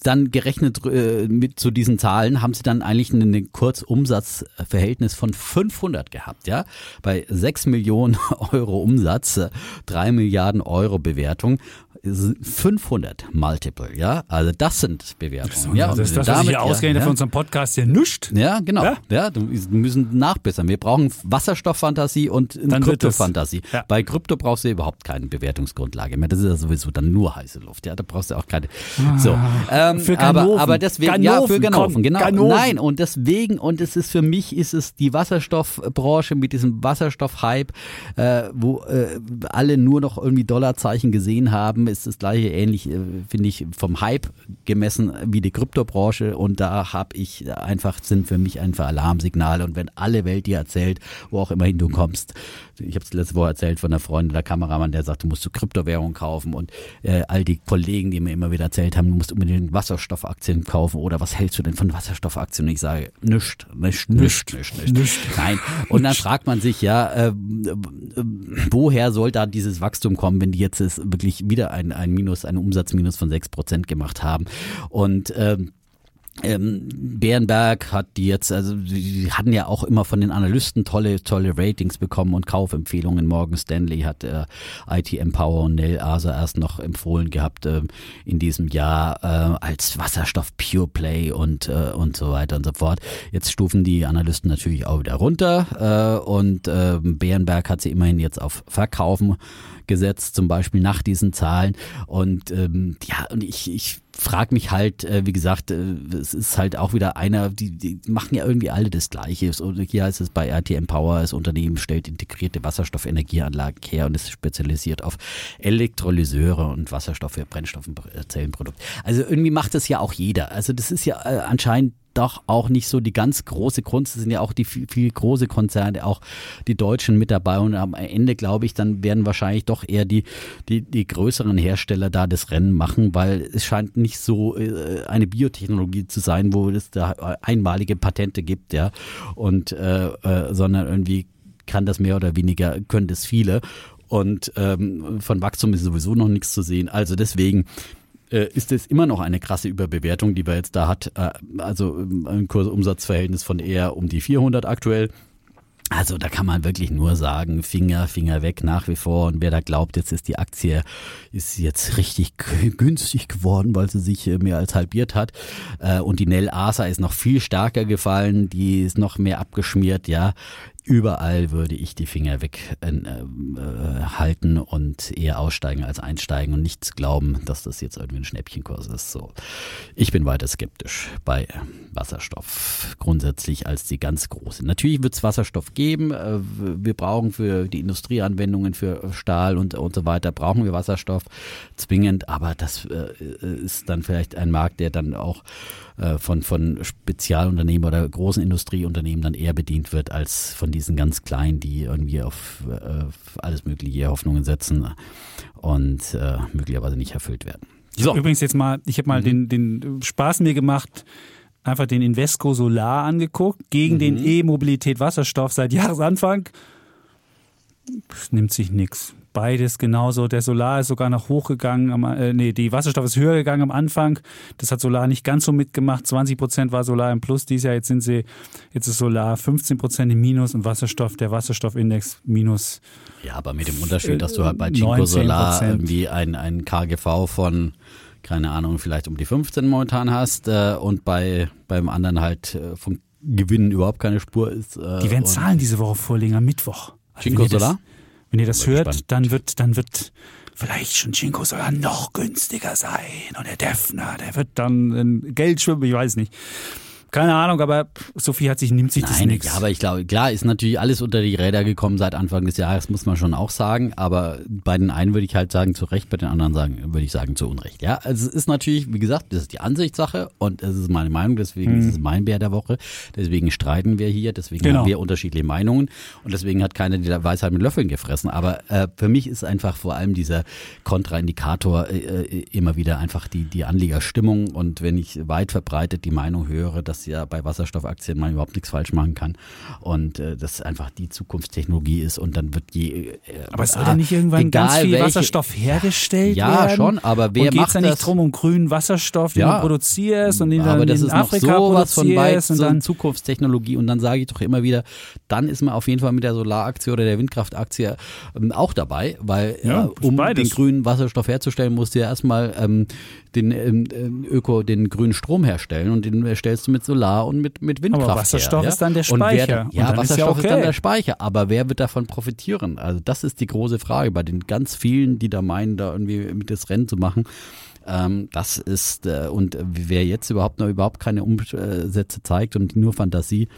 dann gerechnet äh, mit zu diesen Zahlen, haben sie dann eigentlich ein Kurzumsatzverhältnis von 500 gehabt, ja. Bei 6 Millionen Euro Umsatz, 3 Milliarden Euro Bewertung 500 Multiple, ja. Also das sind Bewertungen. So, ja, das ist das, was damit, ich hier ausgerechnet ja, für unseren Podcast ja nischt. Ja, genau. Ja, ja wir müssen nachbessern. Wir brauchen Wasserstofffantasie und Kryptofantasie. Ja. Bei Krypto brauchst du überhaupt keine Bewertungsgrundlage mehr. Das ist ja sowieso dann nur heiße Luft. Ja, da brauchst du auch keine. Ah, so, ähm, für Ganoven. aber, aber deswegen, Ganoven, ja, für Ganoven, komm, genau. Ganoven. Nein, und deswegen, und es ist für mich, ist es die Wasserstoffbranche mit diesem Wasserstoffhype, äh, wo äh, alle nur noch irgendwie Dollarzeichen gesehen haben ist das gleiche ähnlich, äh, finde ich, vom Hype gemessen wie die Kryptobranche. Und da habe ich einfach, sind für mich einfach Alarmsignale. Und wenn alle Welt dir erzählt, wo auch immerhin du kommst, ich habe es letzte Woche erzählt von einer Freundin, der Kameramann, der sagt, du musst du Kryptowährung kaufen und äh, all die Kollegen, die mir immer wieder erzählt haben, du musst unbedingt Wasserstoffaktien kaufen oder was hältst du denn von Wasserstoffaktien? Und ich sage, nischt, nischt, nischt, nischt, nischt. Nein. Und dann fragt man sich ja, äh, woher soll da dieses Wachstum kommen, wenn die jetzt wirklich wieder ein ein, ein Minus, ein Umsatzminus von sechs Prozent gemacht haben. Und ähm, ähm, Bärenberg hat die jetzt, also die hatten ja auch immer von den Analysten tolle, tolle Ratings bekommen und Kaufempfehlungen. Morgan Stanley hat äh, IT Empower und Nell Asa erst noch empfohlen gehabt äh, in diesem Jahr äh, als Wasserstoff Pure Play und, äh, und so weiter und so fort. Jetzt stufen die Analysten natürlich auch wieder runter äh, und äh, Bärenberg hat sie immerhin jetzt auf Verkaufen gesetzt, zum Beispiel nach diesen Zahlen. Und ähm, ja, und ich, ich frage mich halt, äh, wie gesagt, äh, es ist halt auch wieder einer, die, die machen ja irgendwie alle das Gleiche. Und hier heißt es bei RTM Power, das Unternehmen stellt integrierte Wasserstoffenergieanlagen her und ist spezialisiert auf Elektrolyseure und Wasserstoff für Brennstoffzellenprodukt. Also irgendwie macht das ja auch jeder. Also das ist ja äh, anscheinend doch auch nicht so die ganz große Kunst. Es sind ja auch die viel, viel große Konzerne, auch die Deutschen mit dabei. Und am Ende, glaube ich, dann werden wahrscheinlich doch eher die, die, die größeren Hersteller da das Rennen machen, weil es scheint nicht so äh, eine Biotechnologie zu sein, wo es da einmalige Patente gibt, ja. Und äh, äh, sondern irgendwie kann das mehr oder weniger, können das viele. Und ähm, von Wachstum ist sowieso noch nichts zu sehen. Also deswegen äh, ist es immer noch eine krasse Überbewertung, die wir jetzt da hat. Äh, also ähm, ein Kursumsatzverhältnis von eher um die 400 aktuell. Also da kann man wirklich nur sagen, Finger, Finger weg nach wie vor. Und wer da glaubt, jetzt ist die Aktie ist jetzt richtig günstig geworden, weil sie sich äh, mehr als halbiert hat. Und die Nell Asa ist noch viel stärker gefallen, die ist noch mehr abgeschmiert, ja überall würde ich die Finger weghalten äh, äh, und eher aussteigen als einsteigen und nichts glauben, dass das jetzt irgendwie ein Schnäppchenkurs ist. So, ich bin weiter skeptisch bei Wasserstoff grundsätzlich als die ganz große. Natürlich wird es Wasserstoff geben. Äh, wir brauchen für die Industrieanwendungen für Stahl und und so weiter brauchen wir Wasserstoff zwingend, aber das äh, ist dann vielleicht ein Markt, der dann auch äh, von, von Spezialunternehmen oder großen Industrieunternehmen dann eher bedient wird, als von diesen ganz kleinen, die irgendwie auf äh, alles mögliche Hoffnungen setzen und äh, möglicherweise nicht erfüllt werden. So. Übrigens jetzt mal, ich habe mal mhm. den, den Spaß mir gemacht, einfach den Invesco Solar angeguckt, gegen mhm. den E-Mobilität Wasserstoff seit Jahresanfang. nimmt sich nichts beides genauso. Der Solar ist sogar noch hochgegangen, am, äh, nee, die Wasserstoff ist höher gegangen am Anfang. Das hat Solar nicht ganz so mitgemacht. 20 Prozent war Solar im Plus dieses Jahr. Jetzt sind sie, jetzt ist Solar 15 Prozent im Minus und Wasserstoff, der Wasserstoffindex minus. Ja, aber mit dem Unterschied, dass du halt bei Chico Solar irgendwie ein, ein KGV von keine Ahnung, vielleicht um die 15 momentan hast äh, und bei beim anderen halt äh, von Gewinnen überhaupt keine Spur ist. Äh, Die werden Zahlen diese Woche vorlegen am Mittwoch. Also Cinco das- Solar? Wenn ihr das hört, gespannt. dann wird, dann wird vielleicht schon Cinco Solar noch günstiger sein. Und der Defner, der wird dann in Geld schwimmen, ich weiß nicht. Keine Ahnung, aber Sophie hat sich, nimmt sich das Nein, nichts. ja, aber ich glaube, klar ist natürlich alles unter die Räder gekommen seit Anfang des Jahres, muss man schon auch sagen. Aber bei den einen würde ich halt sagen zu Recht, bei den anderen sagen, würde ich sagen zu Unrecht. Ja, also es ist natürlich, wie gesagt, das ist die Ansichtssache und es ist meine Meinung, deswegen ist es mein Bär der Woche. Deswegen streiten wir hier, deswegen Mhm. Genau. haben wir unterschiedliche Meinungen und deswegen hat keiner die Weisheit mit Löffeln gefressen. Aber äh, für mich ist einfach vor allem dieser Kontraindikator äh, äh, immer wieder einfach die, die Anlegerstimmung und wenn ich weit verbreitet die Meinung höre, dass ja bei Wasserstoffaktien man überhaupt nichts falsch machen kann und äh, das einfach die Zukunftstechnologie ist und dann wird je äh, aber es soll ah, ja nicht irgendwann ganz viel welche- Wasserstoff hergestellt Ja, werden. schon, aber wer und macht da nicht drum um grünen Wasserstoff, den Ja. du produzierst und den aber dann das in ist noch Afrika sowas von weit und dann Zukunftstechnologie und dann sage ich doch immer wieder, dann ist man auf jeden Fall mit der Solaraktie oder der Windkraftaktie ähm, auch dabei, weil Ja, äh, um beides. den grünen Wasserstoff herzustellen, musst du ja erstmal ähm, den ähm, ähm, Öko, den grünen Strom herstellen und den erstellst du mit Solar und mit, mit Windkraft. Aber Wasserstoff her, ja? ist dann der Und wer, Speicher. Und ja, dann ist ja Wasserstoff ist, dann okay. der Speicher, aber wer wird davon profitieren? Also das ist die große Frage bei den ganz vielen, die da meinen, da irgendwie mit das Rennen zu machen. Ähm, das ist, äh, und wer jetzt überhaupt noch überhaupt keine Umsätze zeigt und nur Fantasie,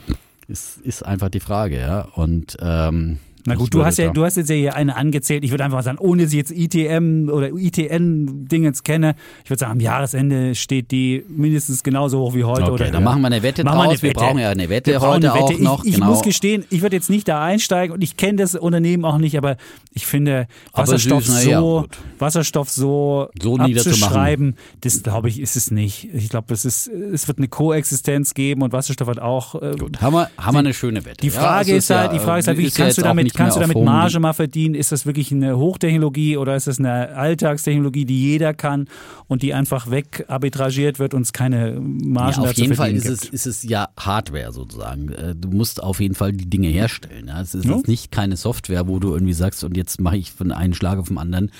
ist, ist einfach die Frage, ja. Und ähm, Na ich gut, du hast ja, du hast jetzt ja hier eine angezählt. Ich würde einfach mal sagen, ohne sie jetzt ITM oder ITN-Dingens kenne, ich würde sagen, am Jahresende steht die mindestens genauso hoch wie heute. Okay, oder dann höher. machen wir eine Wette Machen wir draus. eine Wir Wette. brauchen ja eine Wette Wir heute eine Wette. auch noch. Ich, ich genau. muss gestehen, ich würde jetzt nicht da einsteigen und ich kenne das Unternehmen auch nicht, aber ich finde Wasserstoff süß, ja, so, gut. Wasserstoff so, So abzuschreiben, das glaube ich ist es nicht. Ich glaube, es ist, es wird eine Koexistenz geben und Wasserstoff hat auch äh, Gut, haben wir, haben wir eine schöne Wette. die Ja, Frage es ist halt, ja, die Frage ist halt, ist ja kannst du damit, nicht kannst du damit Marge mal verdienen? Ist das wirklich eine Hochtechnologie oder ist das eine Alltagstechnologie, die jeder kann und die einfach wegarbitragiert wird und es keine Margen Ja, auf jeden Fall ist es, ist es ja Hardware sozusagen. Äh, Du musst auf jeden Fall die Dinge herstellen. Es ist Ja. jetzt nicht keine Software, wo du irgendwie sagst, und jetzt mache ich von einem Schlag auf den anderen,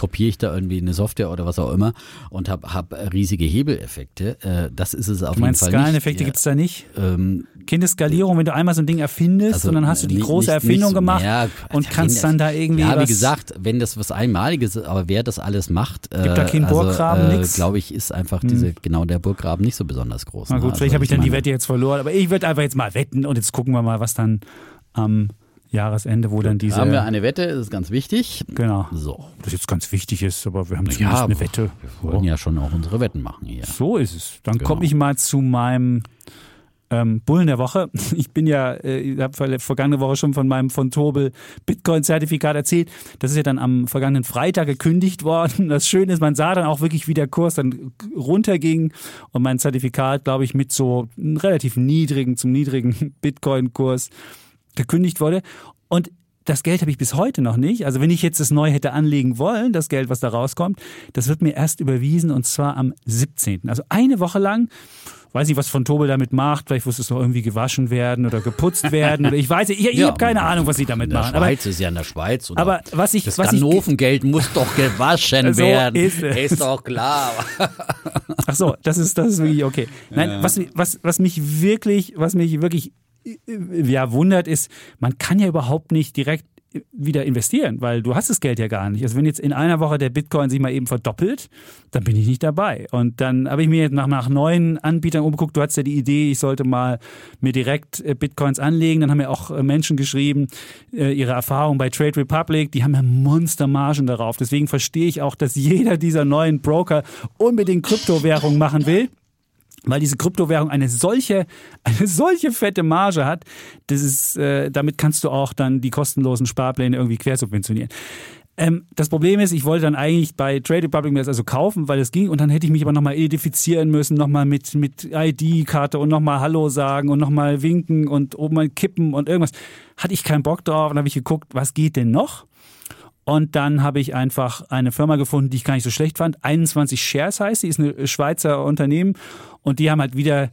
kopiere ich da irgendwie eine Software oder was auch immer und habe hab riesige Hebeleffekte. Äh, Das ist es auf Du jeden meinst Fall Skaleneffekte nicht. gibt es da nicht? Ähm, Kindesskalierung, wenn du einmal so ein Ding erfindest Also, und dann hast du die nicht- große nicht- Erfindung nicht gemacht ja, und kannst dann da irgendwie Ja, wie gesagt, wenn das was Einmaliges ist, aber wer das alles macht, Gibt da keinen Burggraben, also, nix? glaube ich, ist einfach diese, genau der Burggraben nicht so besonders groß. Na ne? gut, Also, vielleicht habe ich dann die meine- Wette jetzt verloren, aber ich würde einfach jetzt mal wetten und jetzt gucken wir mal, was dann am Jahresende, wo dann diese Da haben wir eine Wette, das ist ganz wichtig. genau. So. Das jetzt ganz wichtig ist, aber wir haben Ja, zumindest eine Wette. Wir wollen ja schon auch unsere Wetten machen hier. So ist es. Dann Genau. komme ich mal zu meinem ähm, Bullen der Woche. Ich bin ja, äh, ich habe vergangene Woche schon von meinem von Tobel Bitcoin-Zertifikat erzählt. Das ist ja dann am vergangenen Freitag gekündigt worden. Das Schöne ist, man sah dann auch wirklich, wie der Kurs dann runterging und mein Zertifikat, glaube ich, mit so einem relativ niedrigen, zum niedrigen Bitcoin-Kurs gekündigt wurde. Und das Geld habe ich bis heute noch nicht. Also wenn ich jetzt das neu hätte anlegen wollen, das Geld, was da rauskommt, das wird mir erst überwiesen und zwar am 17. Also eine Woche lang. Weiß nicht, was von Tobel damit macht. Vielleicht muss es noch irgendwie gewaschen werden oder geputzt werden. Oder ich weiß. Ich, ich habe keine Ahnung, was sie damit in der machen. Aber, Schweiz ist ja in der Schweiz. und aber was ich, das was muss doch gewaschen So werden. ist es. Ist doch klar. Ach so, das ist, das ist wirklich okay. Nein, was, was, was mich wirklich, was mich wirklich ja, wundert, ist, man kann ja überhaupt nicht direkt wieder investieren, weil du hast das Geld ja gar nicht. Also wenn jetzt in einer Woche der Bitcoin sich mal eben verdoppelt, dann bin ich nicht dabei. Und dann habe ich mir jetzt nach, nach neuen Anbietern umgeguckt. Du hattest ja die Idee, ich sollte mal mir direkt äh, Bitcoins anlegen. Dann haben mir auch äh, Menschen geschrieben, äh, ihre Erfahrung bei Trade Republic, die haben ja Monstermargen darauf. Deswegen verstehe ich auch, dass jeder dieser neuen Broker unbedingt Kryptowährung machen will weil diese Kryptowährung eine solche, eine solche fette Marge hat, das ist, äh, damit kannst du auch dann die kostenlosen Sparpläne irgendwie quersubventionieren. Ähm, das Problem ist, ich wollte dann eigentlich bei Trade Republic mir das also kaufen, weil es ging und dann hätte ich mich aber nochmal identifizieren müssen, nochmal mit, mit ID-Karte und nochmal Hallo sagen und nochmal winken und oben mal kippen und irgendwas. Hatte ich keinen Bock drauf und habe ich geguckt, was geht denn noch? Und dann habe ich einfach eine Firma gefunden, die ich gar nicht so schlecht fand. 21 Shares heißt, die ist ein Schweizer Unternehmen und die haben halt wieder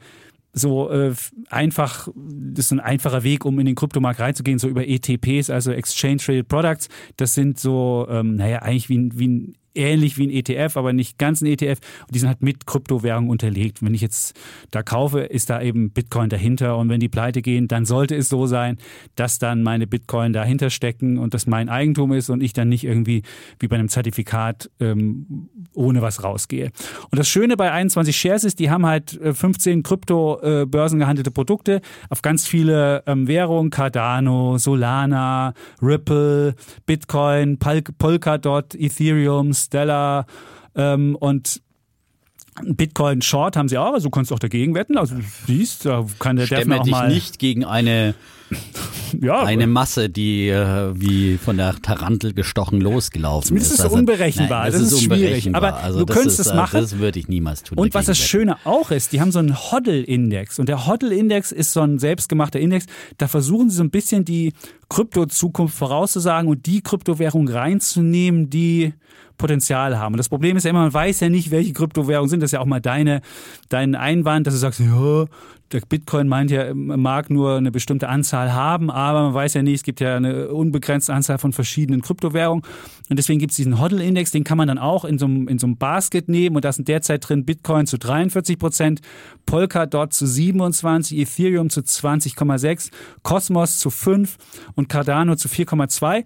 so äh, einfach, das ist ein einfacher Weg, um in den Kryptomarkt reinzugehen, so über ETPs, also Exchange Traded Products. Das sind so, ähm, naja, eigentlich wie ein, wie ein ähnlich wie ein ETF, aber nicht ganz ein ETF. Und die sind halt mit Kryptowährungen unterlegt. Wenn ich jetzt da kaufe, ist da eben Bitcoin dahinter. Und wenn die pleite gehen, dann sollte es so sein, dass dann meine Bitcoin dahinter stecken und das mein Eigentum ist und ich dann nicht irgendwie wie bei einem Zertifikat ähm, ohne was rausgehe. Und das Schöne bei 21 Shares ist, die haben halt 15 Krypto-Börsen gehandelte Produkte auf ganz viele ähm, Währungen, Cardano, Solana, Ripple, Bitcoin, Polkadot, Ethereum, Stellar ähm, und Bitcoin Short haben sie auch, also du kannst auch dagegen wetten. Also du siehst, da kann der Defner auch dich mal. nicht gegen eine, ja, eine Masse, die äh, wie von der Tarantel gestochen losgelaufen Zumindest ist. ist es unberechenbar. Nein, das, ist, schwierig. unberechenbar. Aber also du das könntest ist, es äh, machen. Das würde ich niemals tun. Und was das Schöne auch ist, die haben so einen Hodl-Index. Und der Hodl-Index ist so ein selbstgemachter Index. Da versuchen sie so ein bisschen die Krypto-Zukunft vorauszusagen und die Kryptowährung reinzunehmen, die Potenzial haben. Und das Problem ist ja immer, man weiß ja nicht, welche Kryptowährungen sind. Das ist ja auch mal deine, dein Einwand, dass du sagst, ja, der Bitcoin meint ja, mag nur eine bestimmte Anzahl haben, aber man weiß ja nicht, es gibt ja eine unbegrenzte Anzahl von verschiedenen Kryptowährungen. Und deswegen gibt es diesen Hodl-Index, den kann man dann auch in so, einem, in so einem Basket nehmen und da sind derzeit drin Bitcoin zu 43 Prozent, Polkadot zu 27, Ethereum zu 20,6, Cosmos zu 5 und Cardano zu 4,2.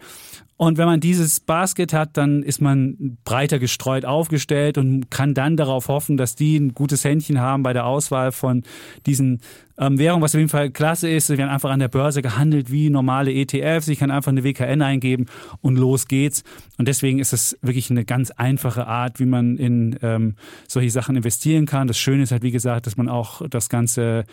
Und wenn man dieses Basket hat, dann ist man breiter gestreut aufgestellt und kann dann darauf hoffen, dass die ein gutes Händchen haben bei der Auswahl von diesen ähm, Währungen. Was auf jeden Fall klasse ist, sie werden einfach an der Börse gehandelt wie normale ETFs. Ich kann einfach eine WKN eingeben und los geht's. Und deswegen ist es wirklich eine ganz einfache Art, wie man in ähm, solche Sachen investieren kann. Das Schöne ist halt, wie gesagt, dass man auch das Ganze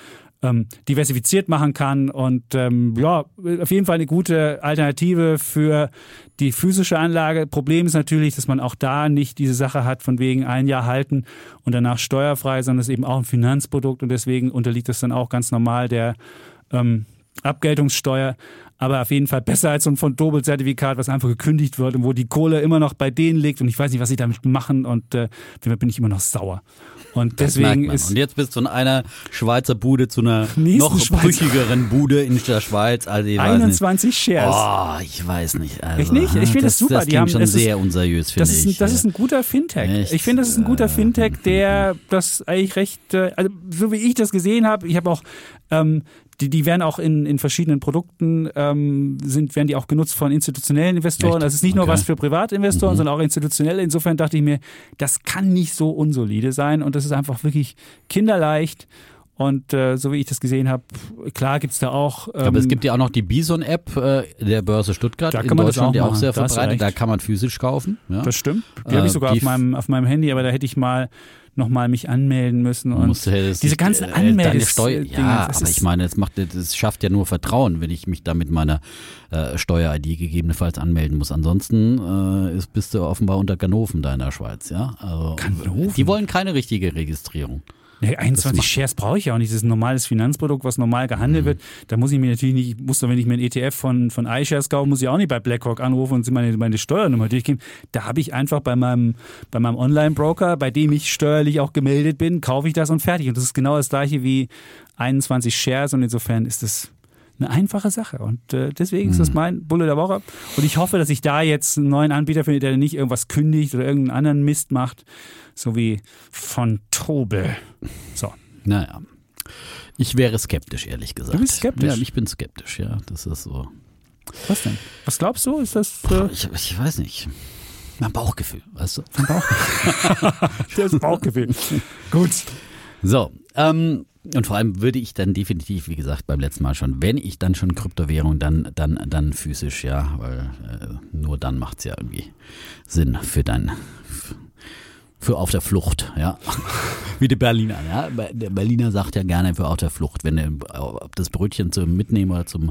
ähm, diversifiziert machen kann und ähm, ja, auf jeden Fall eine gute Alternative für die physische Anlage. Problem ist natürlich, dass man auch da nicht diese Sache hat, von wegen ein Jahr halten und danach steuerfrei, sondern es ist eben auch ein Finanzprodukt und deswegen unterliegt es dann auch ganz normal der ähm, Abgeltungssteuer. Aber auf jeden Fall besser als so ein von Dobel-Zertifikat, was einfach gekündigt wird und wo die Kohle immer noch bei denen liegt und ich weiß nicht, was sie damit machen und äh, bin ich immer noch sauer. Und Das deswegen ist Und jetzt bist du von einer Schweizer Bude zu einer noch Schweizer. brüchigeren Bude in der Schweiz. Also ich weiß nicht. 21 Shares. Oh, ich weiß nicht. Also, Ich nicht? Ich finde das super. Das Die haben- schon es ist- sehr unseriös, finde Das ist, ein, ich. das ist ein guter Fintech. Echt? Ich finde, das ist ein guter Fintech, der das eigentlich recht, äh, also so wie ich das gesehen habe, ich habe auch, ähm, die, die werden auch in, in verschiedenen Produkten, ähm, sind, werden die auch genutzt von institutionellen Investoren. Echt? Das ist nicht nur Okay. Mhm. was für Privatinvestoren, sondern auch institutionelle. Insofern dachte ich mir, das kann nicht so unsolide sein und das ist einfach wirklich kinderleicht. Und äh, so wie ich das gesehen habe, klar gibt's da auch. Ähm, Aber es gibt ja auch noch die Bison-App äh, der Börse Stuttgart Da kann man das auch die auch sehr verbreitet. Da kann man physisch kaufen. Ja. Das stimmt. Die Äh, habe ich sogar auf meinem, auf meinem Handy, aber da hätte ich mal nochmal mich anmelden müssen. Und muss ja das diese ganzen äh, deine Anmeldungs- Steuer, Dinge, Ja, aber ich meine, das macht, das schafft ja nur Vertrauen, wenn ich mich da mit meiner äh, Steuer-ID gegebenenfalls anmelden muss. Ansonsten äh, ist, bist du offenbar unter Ganoven da in der Schweiz, ja. Also, Ganoven? Die wollen keine richtige Registrierung. Nee, 21 macht- Shares brauche ich ja auch nicht. Das ist ein normales Finanzprodukt, was normal gehandelt wird. Da muss ich mir natürlich nicht, muss doch, wenn ich mir ein ETF von, von iShares kaufe, muss ich auch nicht bei BlackRock anrufen und meine, meine Steuernummer durchgeben. Da habe ich einfach bei meinem, bei meinem Online-Broker, bei dem ich steuerlich auch gemeldet bin, kaufe ich das und fertig. Und das ist genau das gleiche wie 21 Shares und insofern ist das eine einfache Sache. Und äh, deswegen ist das mein Bulle der Woche. Und ich hoffe, dass ich da jetzt einen neuen Anbieter finde, der nicht irgendwas kündigt oder irgendeinen anderen Mist macht, so wie von Tobel. So. Naja. Ich wäre skeptisch, ehrlich gesagt. Du bist skeptisch? Ja, ich bin skeptisch, ja. Das ist so. Was denn? Was glaubst du? Ist das äh, Ich, ich weiß nicht. Mein Bauchgefühl, weißt du? das Bauchgefühl? Gut. So, ähm, und vor allem würde ich dann definitiv, wie gesagt, beim letzten Mal schon, wenn ich dann schon Kryptowährung, dann, dann, dann physisch, ja, weil äh, nur dann macht's ja irgendwie Sinn für dein, für auf der Flucht, ja. Wie der Berliner, ja. Der Berliner sagt ja gerne für auf der Flucht, wenn du ob das Brötchen zum Mitnehmen oder zum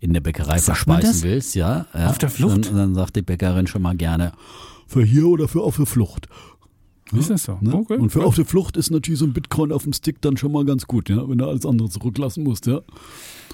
in der Bäckerei Sagt verspeisen willst, ja, ja. Auf der Flucht? Dann, dann sagt die Bäckerin schon mal gerne, für hier oder für auf der Flucht. Ist das so? Ne? Okay. Und für auf der Flucht ist natürlich so ein Bitcoin auf dem Stick dann schon mal ganz gut, ja, wenn du alles andere zurücklassen musst, ja.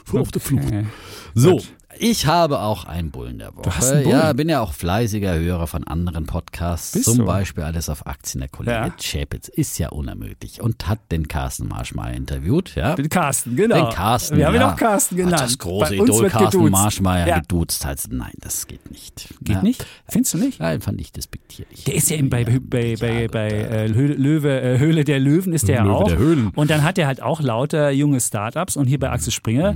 Für auf der Flucht. Okay. So, Gut. Ich habe auch einen Bullen der Woche. Du hast einen Bullen? Ja, bin ja auch fleißiger Hörer von anderen Podcasts. Bist zum du? Beispiel alles auf Aktien. Der Kollege Ja. Chapitz ist ja unermüdlich und hat den Carsten Marsch mal interviewt. Ja. Den Carsten, genau. Den Carsten. Wir haben ihn ja. auch Carsten genannt. Hat das große Idol Carsten. Marschmeier Ja. geduzt. Also, nein, das geht nicht. Geht ja. nicht? Findest du nicht? Nein, fand ich despektierlich. Der ist ja eben bei, bei, bei, bei, ja, äh, Höhle, Löwe, äh, Höhle der Löwen ist der ja Löwe auch. der Höhlen. Und dann hat er halt auch lauter junge Startups und hier bei Axel Springer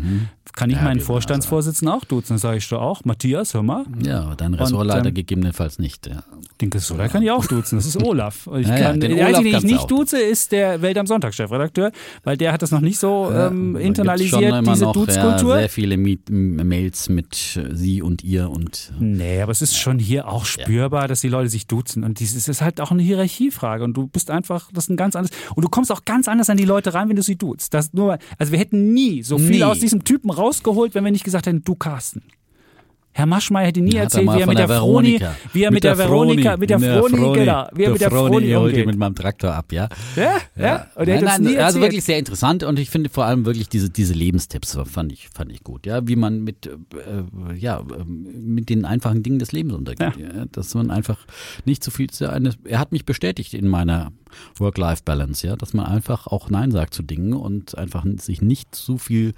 kann ich Mhm. Ja, meinen die- Vorstandsvorsitzenden auch duzen. Dann sage ich doch auch, Matthias, hör mal, Ja, dein Ressortleiter ähm, gegebenenfalls nicht. Ja. den Ressortleiter kann ich auch duzen. Das ist Olaf. Ich Ja, ja, kann, den der Olaf einzige, den ich nicht duze, ist der Welt am Sonntag Chefredakteur, weil der hat das noch nicht so ähm, internalisiert, diese noch, Duzkultur. Ja, sehr viele Miet Mails mit äh, Sie und ihr und Nee, aber es ist schon hier auch spürbar, dass die Leute sich duzen. Und dieses ist halt auch eine Hierarchiefrage. Und du bist einfach, das ist ein ganz anderes. Und du kommst auch ganz anders an die Leute ran, wenn du sie duzt. Das nur, also wir hätten nie so viel Nie. aus diesem Typen rausgeholt, wenn wir nicht gesagt hätten, du Carsten. Herr Maschmeyer hätte nie Ja, er erzählt, mal wie er mit der, der Froni, Veronika. wie er mit, der, Veronika, mit der Froni, genau, wie er mit der Froni ihr umgeht. mit meinem Traktor ab, ja. Ja, ja. Und er Nein, nein, nie also wirklich sehr interessant und ich finde vor allem wirklich diese, diese Lebenstipps fand ich, fand ich gut, ja, wie man mit, äh, ja, mit den einfachen Dingen des Lebens untergeht, ja. dass man einfach nicht zu viel zu eine, er hat mich bestätigt in meiner Work-Life-Balance, ja, dass man einfach auch Nein sagt zu Dingen und einfach sich nicht zu viel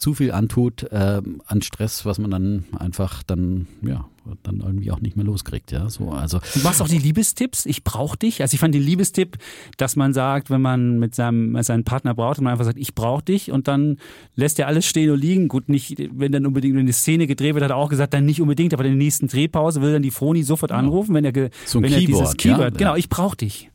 zu viel antut ähm, an Stress, was man dann einfach dann ja dann irgendwie auch nicht mehr loskriegt, ja so also Du machst auch die Liebestipps. Ich brauche dich. Also ich fand den Liebestipp, dass man sagt, wenn man mit seinem mit seinem Partner braucht, und man einfach sagt, ich brauche dich und dann lässt er alles stehen und liegen. Gut, nicht, wenn dann unbedingt eine Szene gedreht wird, hat er auch gesagt, dann nicht unbedingt, aber in der nächsten Drehpause will dann die Froni sofort anrufen, wenn er, ge, So wenn er dieses Keyword, ja? genau, ich brauche dich.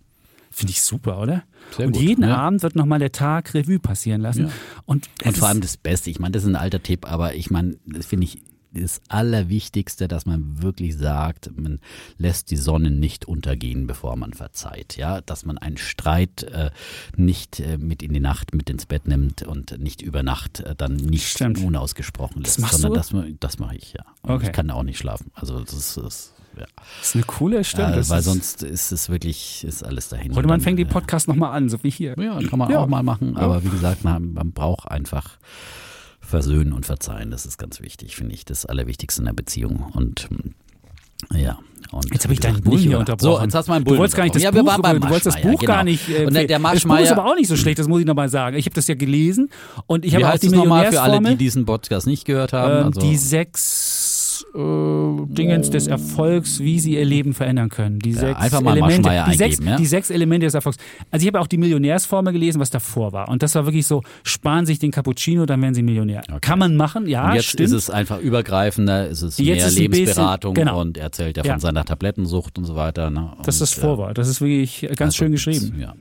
Finde ich super, oder? Sehr und gut, jeden ja. Abend wird nochmal der Tag Revue passieren lassen. Ja. Und, Und vor allem das Beste, ich meine, das ist ein alter Tipp, aber ich meine, das finde ich das Allerwichtigste, dass man wirklich sagt, man lässt die Sonne nicht untergehen, bevor man verzeiht. Ja, dass man einen Streit äh, nicht äh, mit in die Nacht mit ins Bett nimmt und nicht über Nacht äh, dann nicht Stimmt. unausgesprochen lässt, machst sondern du? das, das mache ich, ja. Und Okay. ich kann auch nicht schlafen. Also das ist, das, ja. das ist eine coole Stimme. Äh, das weil ist, sonst ist es wirklich, ist alles dahin. Oder man fängt den Podcast nochmal an, so wie hier. ja, kann man Ja. auch mal machen. Aber wie gesagt, man, man braucht einfach versöhnen und verzeihen. Das ist ganz wichtig, finde ich. Das Allerwichtigste in der Beziehung. Und ja. Und Jetzt habe ich deinen Bullen nicht hier über- unterbrochen. So, jetzt hast du meinen Du Bullen wolltest gar nicht das. Buch, ja, wir waren beim du wolltest das Buch gar genau. nicht. Äh, Und der, der das Buch ist aber auch nicht so schlecht, das muss ich nochmal sagen. Ich habe das ja gelesen und ich habe auch die nochmal für alle, die diesen Podcast nicht gehört haben? Ähm, Also- die sechs äh, Dingens des Erfolgs, wie sie ihr Leben verändern können. Die sechs einfach mal Elemente, die, sechs, eingeben, ja? die sechs Elemente des Erfolgs. Also ich habe auch die Millionärsformel gelesen, was davor war. Und das war wirklich so, sparen sich den Cappuccino, dann werden sie Millionär. Kann man machen, ja, Und jetzt stimmt. ist es einfach übergreifender, es ist Jetzt mehr ist Lebensberatung bisschen- genau. und er erzählt ja Ja. von seiner Tablettensucht und so weiter. Ne? das ist das Und, äh, Vorwort. Das ist wirklich ganz Also schön geschrieben. Ja.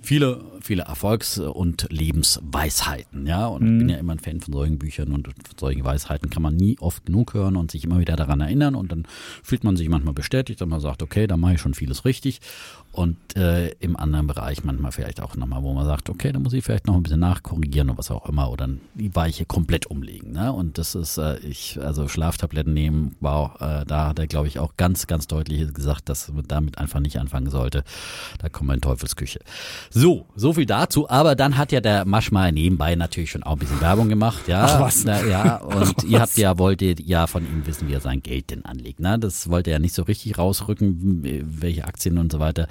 Viele, viele Erfolgs- und Lebensweisheiten, ja. Und ich bin ja immer ein Fan von solchen Büchern und solche Weisheiten kann man nie oft genug hören und sich immer wieder daran erinnern. Und dann fühlt man sich manchmal bestätigt, dass man sagt, okay, da mache ich schon vieles richtig. Und äh, im anderen Bereich manchmal vielleicht auch nochmal, wo man sagt, okay, da muss ich vielleicht noch ein bisschen nachkorrigieren oder was auch immer oder die Weiche komplett umlegen. Ne? Und das ist, äh, ich, also Schlaftabletten nehmen, wow, äh, da hat er, glaube ich, auch ganz, ganz deutlich gesagt, dass man damit einfach nicht anfangen sollte. Da kommen wir in Teufelsküche. So, so viel dazu. Aber dann hat ja der Maschmeier nebenbei natürlich schon auch ein bisschen Werbung gemacht. Ja, Ach was. Na, ja, und ihr habt ja, wolltet ja von ihm wissen, wie er sein Geld denn anlegt. Ne? Das wollte er nicht so richtig rausrücken, welche Aktien und so weiter.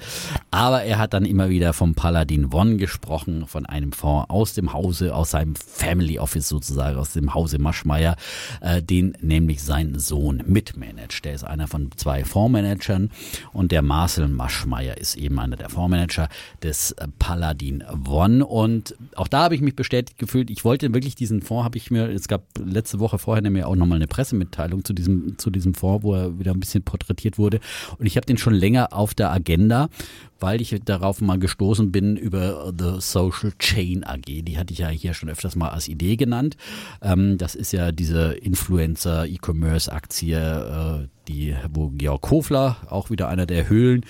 Aber er hat dann immer wieder vom Paladin One gesprochen, von einem Fonds aus dem Hause, aus seinem Family Office sozusagen, aus dem Hause Maschmeyer, äh, den nämlich sein Sohn mitmanagt. Der ist einer von zwei Fondsmanagern und der Marcel Maschmeyer ist eben einer der Fondsmanager des äh, Paladin One. Und auch da habe ich mich bestätigt gefühlt. Ich wollte wirklich diesen Fonds, habe ich mir, es gab letzte Woche vorher nämlich auch nochmal eine Pressemitteilung zu diesem, zu diesem Fonds, wo er wieder ein bisschen porträtiert wurde. Und ich habe den schon länger auf der Agenda, weil ich darauf mal gestoßen bin über The Social Chain AG. Die hatte ich ja hier schon öfters mal als Idee genannt. Ähm, das ist ja diese Influencer-E-Commerce-Aktie, äh, die, wo Georg Kofler, auch wieder einer der Höhlen,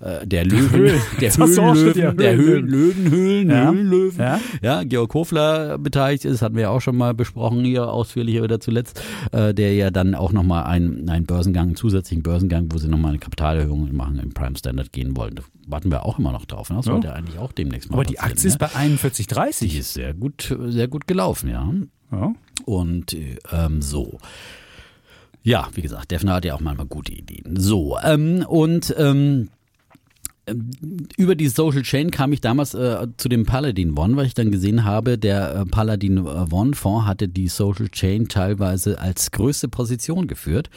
äh, der Löwen, Höhlen. der Höhlenlöwen, der Höhlen, Höhlenlöwen. Löwenhöhlen, Ja. Höhlenlöwen, Ja. ja, Georg Kofler beteiligt ist, hatten wir ja auch schon mal besprochen hier ausführlicher wieder zuletzt, äh, der ja dann auch nochmal einen, einen Börsengang, einen zusätzlichen Börsengang, wo sie nochmal eine Kapitalerhöhung machen, im Prime Standard gehen wollen. Da warten wir auch immer noch drauf. Ne? Das Ja. sollte eigentlich auch demnächst mal Aber die Aktie ist ne? bei 41,30. Die ist sehr gut, sehr gut gelaufen, ja. Ja. Und äh, ähm, so. Ja, wie gesagt, Defner hat ja auch manchmal gute Ideen. So, ähm, und ähm, ähm, über die Social Chain kam ich damals äh, zu dem Paladin One, weil ich dann gesehen habe, der äh, Paladin äh, One Fonds hatte die Social Chain teilweise als größte Position geführt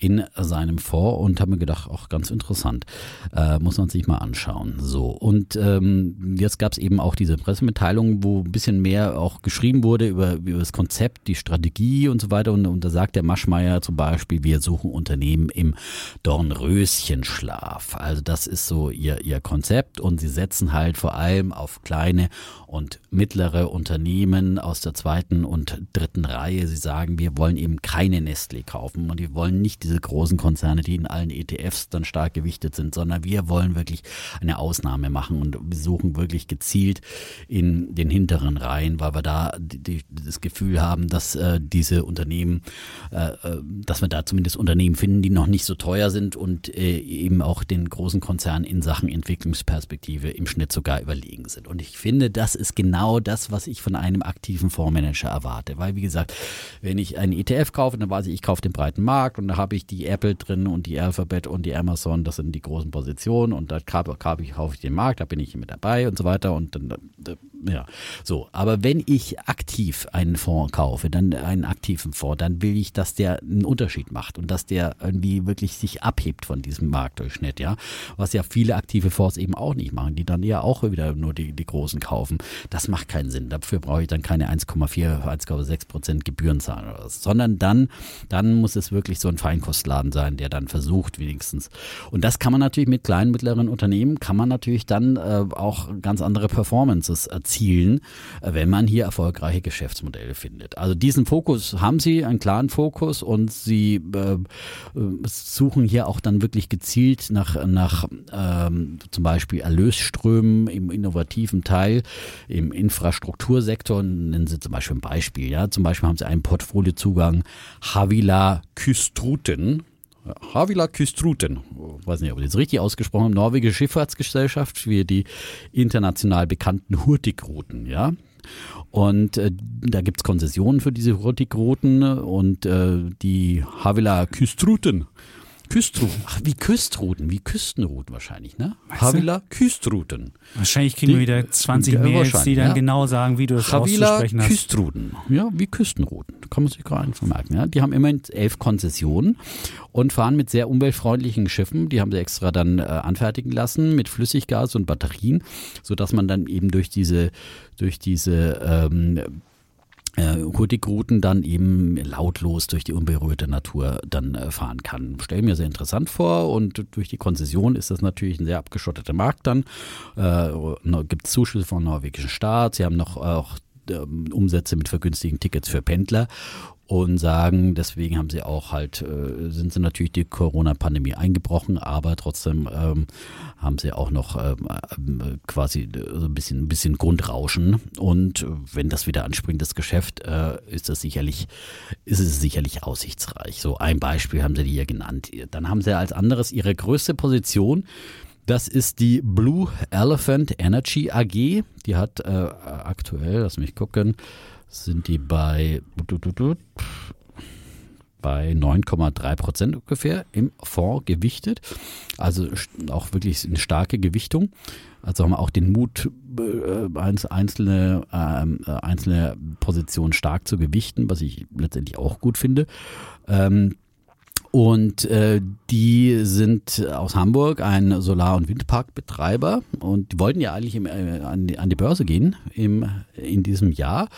in seinem Fonds und habe mir gedacht, auch ganz interessant, äh, muss man sich mal anschauen. So und ähm, jetzt gab es eben auch diese Pressemitteilung, wo ein bisschen mehr auch geschrieben wurde über, über das Konzept, die Strategie und so weiter. Und, und da sagt der Maschmeyer zum Beispiel, wir suchen Unternehmen im Dornröschenschlaf. Also das ist so ihr, ihr Konzept und sie setzen halt vor allem auf kleine und mittlere Unternehmen aus der zweiten und dritten Reihe. Sie sagen, wir wollen eben keine Nestlé kaufen und wir wollen nicht diese großen Konzerne, die in allen ETFs dann stark gewichtet sind, sondern wir wollen wirklich eine Ausnahme machen und wir suchen wirklich gezielt in den hinteren Reihen, weil wir da die, das Gefühl haben, dass äh, diese Unternehmen, äh, äh, dass wir da zumindest Unternehmen finden, die noch nicht so teuer sind und äh, eben auch den großen Konzernen in Sachen Entwicklungsperspektive im Schnitt sogar überlegen sind. Und ich finde, das ist genau das, was ich von einem aktiven Fondsmanager erwarte. Weil, wie gesagt, wenn ich einen ETF kaufe, dann weiß ich, ich kaufe den breiten Markt und da habe ich die Apple drin und die Alphabet und die Amazon, das sind die großen Positionen und da kaufe ich, den Markt, da bin ich mit dabei und so weiter und dann, ja, so. Aber wenn ich aktiv einen Fonds kaufe, dann einen aktiven Fonds, dann will ich, dass der einen Unterschied macht und dass der irgendwie wirklich sich abhebt von diesem Marktdurchschnitt, ja. Was ja viele aktive Fonds eben auch nicht machen, die dann ja auch wieder nur die, die großen kaufen. Das macht keinen Sinn. Dafür brauche ich dann keine 1,4, 1,6 Prozent Gebühren zahlen oder was. Sondern dann, dann muss es wirklich so ein Feinkostladen sein, der dann versucht wenigstens. Und das kann man natürlich mit kleinen, mittleren Unternehmen, kann man natürlich dann äh, auch ganz andere Performances erzielen, äh, wenn man hier erfolgreiche Geschäftsmodelle findet. Also diesen Fokus haben sie, einen klaren Fokus und sie äh, äh, suchen hier auch dann wirklich gezielt nach, nach ähm, zum Beispiel Erlösströmen im innovativen Teil, im Infrastruktursektor. Nennen Sie zum Beispiel ein Beispiel. Ja? Zum Beispiel haben Sie einen Portfoliozugang Havila Kystruten. Havila Kystruten, weiß nicht, ob ich das richtig ausgesprochen habe, norwegische Schifffahrtsgesellschaft für die international bekannten Hurtigruten, ja. Und äh, da gibt's Konzessionen für diese Hurtigruten und äh, die Havila Kystruten. Küstruten, ach, wie Küstruten, wie Küstenrouten wahrscheinlich, ne? Weißt? Havila Küstruten. Wahrscheinlich kriegen wir wieder 20 Ja, Mails, die dann ja. genau sagen, wie du das Havila auszusprechen hast. Küstruten. Ja, wie Küstenrouten. Kann man sich gerade einfach merken. Ja. Die haben immerhin elf Konzessionen und fahren mit sehr umweltfreundlichen Schiffen. Die haben sie extra dann äh, anfertigen lassen mit Flüssiggas und Batterien, sodass man dann eben durch diese, durch diese ähm, äh, Hurtigruten dann eben lautlos durch die unberührte Natur dann äh, fahren kann. Stelle mir sehr interessant vor und durch die Konzession ist das natürlich ein sehr abgeschotteter Markt dann. Äh, Gibt es Zuschüsse vom norwegischen Staat. Sie haben noch auch ähm, Umsätze mit vergünstigten Tickets für Pendler und sagen, deswegen haben sie auch halt, äh, sind sie natürlich die Corona-Pandemie eingebrochen, aber trotzdem ähm, haben sie auch noch ähm, äh, quasi äh, so ein bisschen, ein bisschen Grundrauschen. Und wenn das wieder anspringt, das Geschäft, äh, ist das sicherlich, ist es sicherlich aussichtsreich. So ein Beispiel haben sie hier genannt. Dann haben sie als anderes ihre größte Position. Das ist die Blue Elephant Energy AG. Die hat äh, aktuell, lass mich gucken, sind die bei bei 9,3 Prozent ungefähr im Fonds gewichtet. Also auch wirklich eine starke Gewichtung. Also haben wir auch den Mut, äh, einzelne, ähm, äh, einzelne Positionen stark zu gewichten, was ich letztendlich auch gut finde. Ähm, und äh, die sind aus Hamburg ein Solar- und Windparkbetreiber und die wollten ja eigentlich im, äh, an, die, an die Börse gehen im, in diesem Jahr.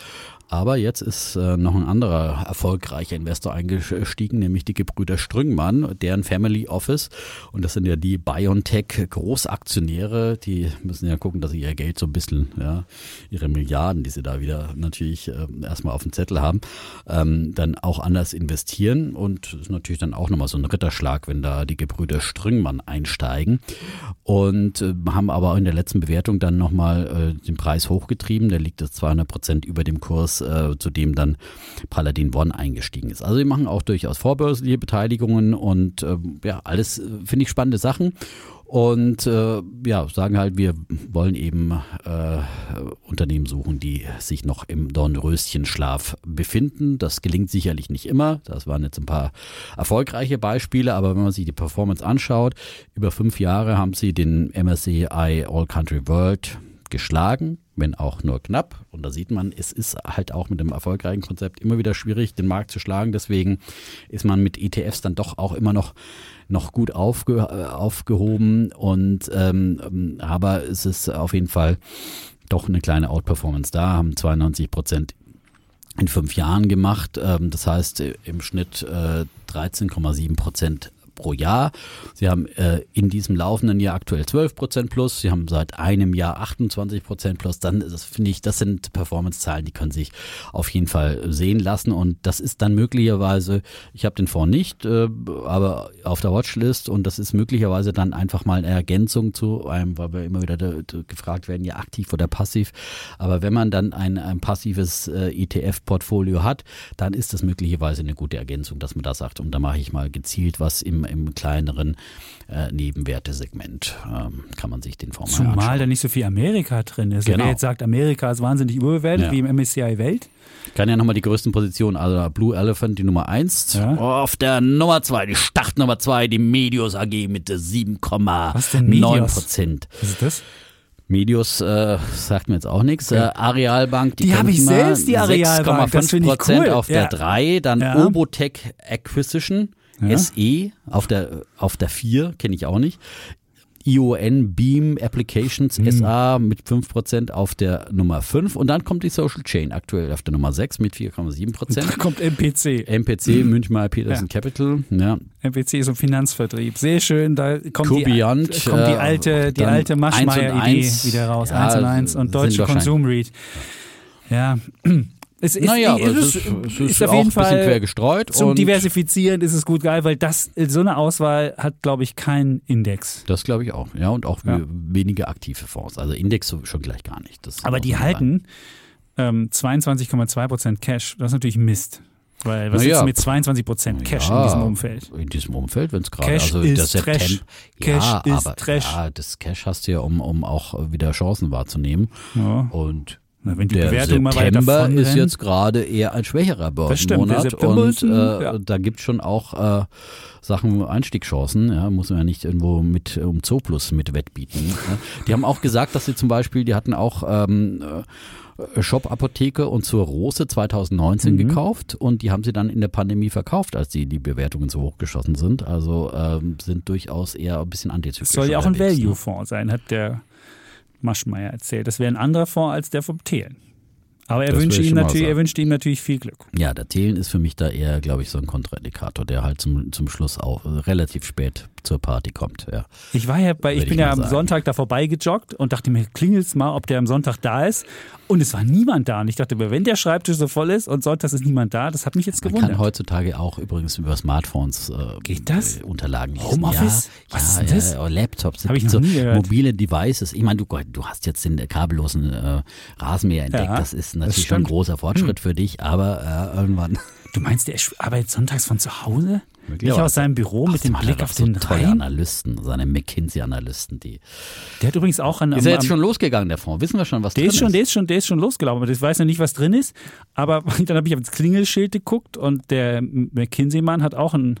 Aber jetzt ist äh, noch ein anderer erfolgreicher Investor eingestiegen, nämlich die Gebrüder Strüngmann, deren Family Office. Und das sind ja die BioNTech-Großaktionäre. Die müssen ja gucken, dass sie ihr Geld so ein bisschen, ja, ihre Milliarden, die sie da wieder natürlich äh, erstmal auf dem Zettel haben, ähm, dann auch anders investieren. Und ist natürlich dann auch nochmal so ein Ritterschlag, wenn da die Gebrüder Strüngmann einsteigen. Und äh, haben aber in der letzten Bewertung dann nochmal den Preis hochgetrieben. Der liegt jetzt 200 Prozent über dem Kurs, äh, zu dem dann Paladin One eingestiegen ist. Also wir machen auch durchaus vorbörsliche Beteiligungen und äh, ja, alles äh, finde ich spannende Sachen. Und äh, ja, sagen halt, wir wollen eben äh, Unternehmen suchen, die sich noch im Dornröschenschlaf befinden. Das gelingt sicherlich nicht immer. Das waren jetzt ein paar erfolgreiche Beispiele, aber wenn man sich die Performance anschaut, über fünf Jahre haben sie den MSCI All Country World geschlagen, wenn auch nur knapp. Und da sieht man, es ist halt auch mit dem erfolgreichen Konzept immer wieder schwierig, den Markt zu schlagen. Deswegen ist man mit ETFs dann doch auch immer noch noch gut aufge, äh, aufgehoben und ähm, aber es ist auf jeden Fall doch eine kleine Outperformance da, haben 92 Prozent in fünf Jahren gemacht. Ähm, das heißt im Schnitt äh, 13,7 Prozent pro Jahr. Sie haben äh, in diesem laufenden Jahr aktuell 12 Prozent plus. Sie haben seit einem Jahr 28 Prozent plus. Dann finde ich, das sind Performance-Zahlen, die können sich auf jeden Fall sehen lassen. Und das ist dann möglicherweise, ich habe den Fonds nicht, äh, aber auf der Watchlist und das ist möglicherweise dann einfach mal eine Ergänzung zu einem, weil wir immer wieder gefragt werden, ja aktiv oder passiv. Aber wenn man dann ein, ein passives äh, ETF-Portfolio hat, dann ist das möglicherweise eine gute Ergänzung, dass man da sagt, und da mache ich mal gezielt was im im, kleineren äh, Nebenwertesegment ähm, kann man sich den Fonds Zumal mal da nicht so viel Amerika drin ist. Genau. Wer jetzt sagt, Amerika ist wahnsinnig überbewertet, Ja. wie im MSCI Welt. Ich kann ja nochmal die größten Positionen, also Blue Elephant die Nummer 1, Ja. auf der Nummer 2, die Startnummer 2, die Medios AG mit Was denn 7,9 Medios? Prozent. Was ist das? Medios äh, sagt mir jetzt auch nichts. Äh, Arealbank, die, Die kennt hab ich man, selbst, die Arealbank. Das 6,5 finde ich Prozent cool. auf Ja. der 3, dann Ja. Obotech Acquisition, Ja. SE auf der auf der 4, kenne ich auch nicht. ION Beam Applications Hm. SA mit 5% auf der Nummer 5 und dann kommt die Social Chain aktuell auf der Nummer 6 mit 4,7%. Da kommt MPC. MPC, Münchmal Peterson Ja. Capital, ja. MPC ist im Finanzvertrieb. Sehr schön. Da kommt, die, da kommt die äh, alte, die alte 1 und Maschmeyer-Idee 1. wieder raus. Ja, 1 und 1 und Deutsche Konsum Read. Ja. Es ist, Naja, aber es es ist, es ist ist auf auch jeden ein bisschen Fall quer gestreut. zum Diversifizieren ist es gut geil, weil das so eine Auswahl hat, glaube ich, keinen Index. Das glaube ich auch, ja, und auch Ja. we- weniger aktive Fonds. Also Index schon gleich gar nicht. Aber die halten ähm, 22,2% Cash. Das ist natürlich Mist. Weil was Na ist ja. mit 22% Cash Ja, in diesem Umfeld? In diesem Umfeld, wenn es gerade, Cash also ist das September, Trash. ja, Cash ist aber Trash. ja, das Cash hast du ja, um, um auch wieder Chancen wahrzunehmen. Ja. Und Na, wenn die der Bewertung mal September davon ist jetzt gerade eher ein schwächerer Börsenmonat und äh, ja. da gibt es schon auch äh, Sachen, Einstiegschancen, ja, muss man ja nicht irgendwo mit um Zooplus mit wettbieten. ja. Die haben auch gesagt, dass sie zum Beispiel, die hatten auch ähm, äh, Shop-Apotheke und zur Rose 2019 Mhm. gekauft und die haben sie dann in der Pandemie verkauft, als die, die Bewertungen so hochgeschossen sind. Also ähm, sind durchaus eher ein bisschen antizyklisch. Es soll ja auch ein ne? Value-Fonds sein, hat der Maschmeyer erzählt. Das wäre ein anderer Fonds als der vom Thelen. Aber er wünscht, ihm natürlich, er wünscht ihm natürlich viel Glück. Ja, der Thelen ist für mich da eher, glaube ich, so ein Kontraindikator, der halt zum, zum Schluss auch relativ spät zur Party kommt. Ja. Ich war ja bei, ich Würde bin ich ja am sagen. Sonntag da vorbeigejoggt und dachte mir, klingelt's mal, ob der am Sonntag da ist. Und es war niemand da. Und ich dachte mir, wenn der Schreibtisch so voll ist und sonntags ist niemand da, das hat mich jetzt Man gewundert. kann heutzutage auch übrigens über Smartphones äh, Geht das? äh, Unterlagen lesen. Homeoffice? Ja, Was ja, ist das? Ja, Laptops, Hab ich so noch nie gehört. mobile Devices. Ich meine, du, du hast jetzt den kabellosen äh, Rasenmäher entdeckt. Ja, das ist das natürlich schon ein. Hm. großer Fortschritt für dich, aber äh, irgendwann. Du meinst, der arbeitet sonntags von zu Hause? Nicht Möglicherweise. aus seinem Büro mit dem er Blick auf so den Rhein? Analysten, seine McKinsey-Analysten, die. Der hat übrigens auch an Ist er jetzt schon losgegangen, der Fonds? Wissen wir schon, was Der drin ist schon, der ist schon, der ist schon losgelaufen. Ich weiß noch nicht, was drin ist. Aber dann habe ich aufs Klingelschild geguckt und der McKinsey-Mann hat auch ein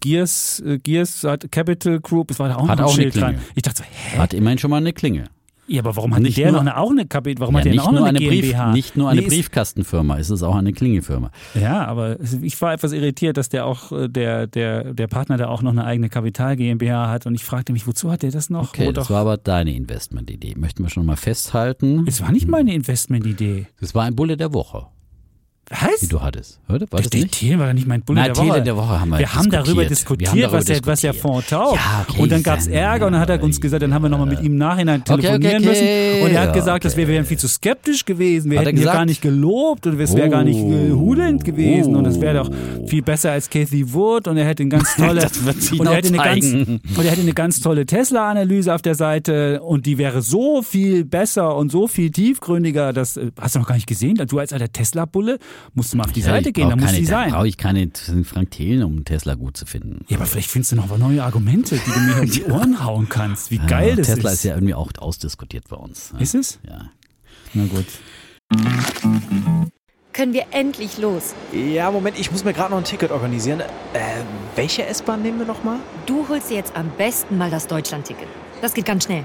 Gears, äh, Gears Capital Group, es war da auch Hat noch ein auch Schild dran. Klingel. Ich dachte so, hä? Hat immerhin schon mal eine Klinge. Ja, aber warum hat Nicht der nur- noch eine, auch eine Kapitel? Warum Ja, hat der nicht auch noch nur eine, eine Brief, GmbH? nicht nur eine Nee, ist- Briefkastenfirma, es ist auch eine Klingefirma. Ja, aber ich war etwas irritiert, dass der auch äh, der der der Partner da auch noch eine eigene Kapital GmbH hat und ich fragte mich, wozu hat der das noch? Okay, Wo das doch- war aber deine Investmentidee. Möchten wir schon mal festhalten. es war nicht meine Investmentidee. Das war ein Bulle der Woche, Was? die du hattest. Hörte? War das Der nicht? Thelen war doch nicht mein Bulle Nein, der Woche. Thelen der Woche haben wir Wir haben darüber diskutiert. diskutiert, haben darüber was, der, was der diskutiert. Fonds taugt. Ja, okay, und dann gab es Ärger und dann hat er uns gesagt, dann haben wir nochmal mit ihm im Nachhinein Okay, okay, telefonieren okay. müssen. Und er hat gesagt, dass wir wären viel zu skeptisch gewesen. Wir Hat hätten gesagt? gar nicht gelobt und es wäre gar nicht Oh. hudelnd gewesen. Und es wäre doch viel besser als Kathy Wood und er hätte ein ganz tolle Das und er hätte eine ganz und er hätte eine ganz tolle Tesla-Analyse auf der Seite und die wäre so viel besser und so viel tiefgründiger. Das äh, hast du noch gar nicht gesehen. Du als alter Tesla-Bulle musst du mal auf die Ja, Seite gehen, da muss keine, die sein. brauche ich keine Frank Thelen, um Tesla gut zu finden. Ja, aber vielleicht findest du noch mal neue Argumente, die du mir um die Ohren hauen kannst. Wie geil ja, das Tesla ist. ist ja irgendwie auch ausdiskutiert bei uns. Ist es? Ja. Na gut. Können wir endlich los? Ja, Moment, ich muss mir gerade noch ein Ticket organisieren. Äh, welche S-Bahn nehmen wir nochmal? Du holst dir jetzt am besten mal das Deutschland-Ticket. Das geht ganz schnell.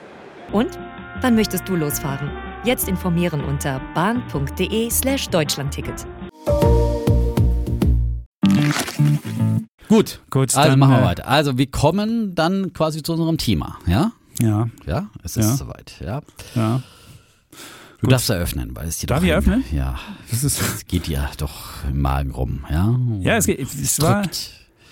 Und? Wann möchtest du losfahren? Jetzt informieren unter bahn.de slash Deutschlandticket. Gut, Gut, also dann, machen wir äh, weiter. Also wir kommen dann quasi zu unserem Thema, ja? Ja, Ja, es ist Ja. soweit, ja. ja. Du darfst eröffnen, weil es dir Darf doch ich eröffnen? Ja, Das ist, es geht dir doch im Magen rum, ja? ja, es, geht, es war. drückt.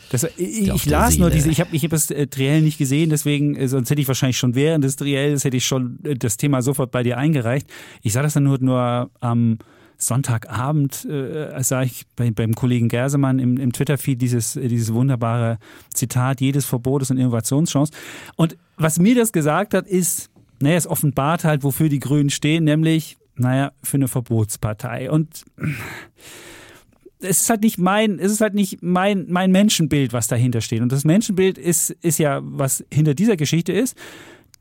Das, ich ich las nur Seele. diese, ich habe ich hab das äh, Triell nicht gesehen, deswegen, äh, sonst hätte ich wahrscheinlich schon während des Triells, hätte ich schon äh, das Thema sofort bei dir eingereicht. Ich sah das dann nur, nur am Sonntagabend, äh, sah ich bei, beim Kollegen Gersemann im, im Twitter-Feed dieses, äh, dieses wunderbare Zitat, jedes Verbot ist eine Innovationschance. Und was mir das gesagt hat, ist, naja, es offenbart halt, wofür die Grünen stehen, nämlich, naja, für eine Verbotspartei. Und es ist halt nicht mein, es ist halt nicht mein, mein Menschenbild, was dahinter steht. Und das Menschenbild ist, ist ja, was hinter dieser Geschichte ist.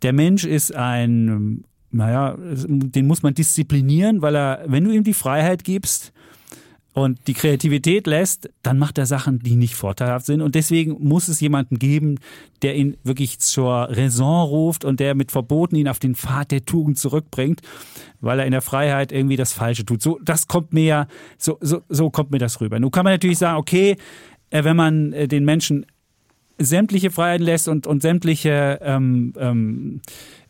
Der Mensch ist ein, naja, den muss man disziplinieren, weil er, wenn du ihm die Freiheit gibst und die Kreativität lässt, dann macht er Sachen, die nicht vorteilhaft sind. Und deswegen muss es jemanden geben, der ihn wirklich zur Raison ruft und der mit Verboten ihn auf den Pfad der Tugend zurückbringt, weil er in der Freiheit irgendwie das Falsche tut. So, das kommt mir ja, so, so, so kommt mir das rüber. Nun kann man natürlich sagen, okay, äh, wenn man äh, den Menschen sämtliche Freiheiten lässt und, und sämtliche ähm, ähm,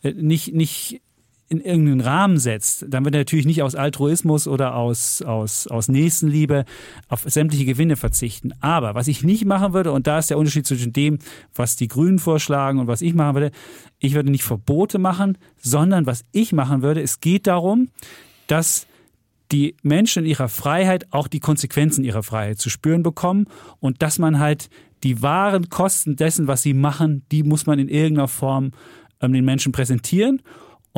äh, nicht, nicht in irgendeinen Rahmen setzt, dann wird er natürlich nicht aus Altruismus oder aus, aus, aus Nächstenliebe auf sämtliche Gewinne verzichten. Aber was ich nicht machen würde, und da ist der Unterschied zwischen dem, was die Grünen vorschlagen und was ich machen würde, ich würde nicht Verbote machen, sondern was ich machen würde, es geht darum, dass die Menschen in ihrer Freiheit auch die Konsequenzen ihrer Freiheit zu spüren bekommen und dass man halt die wahren Kosten dessen, was sie machen, die muss man in irgendeiner Form ähm, den Menschen präsentieren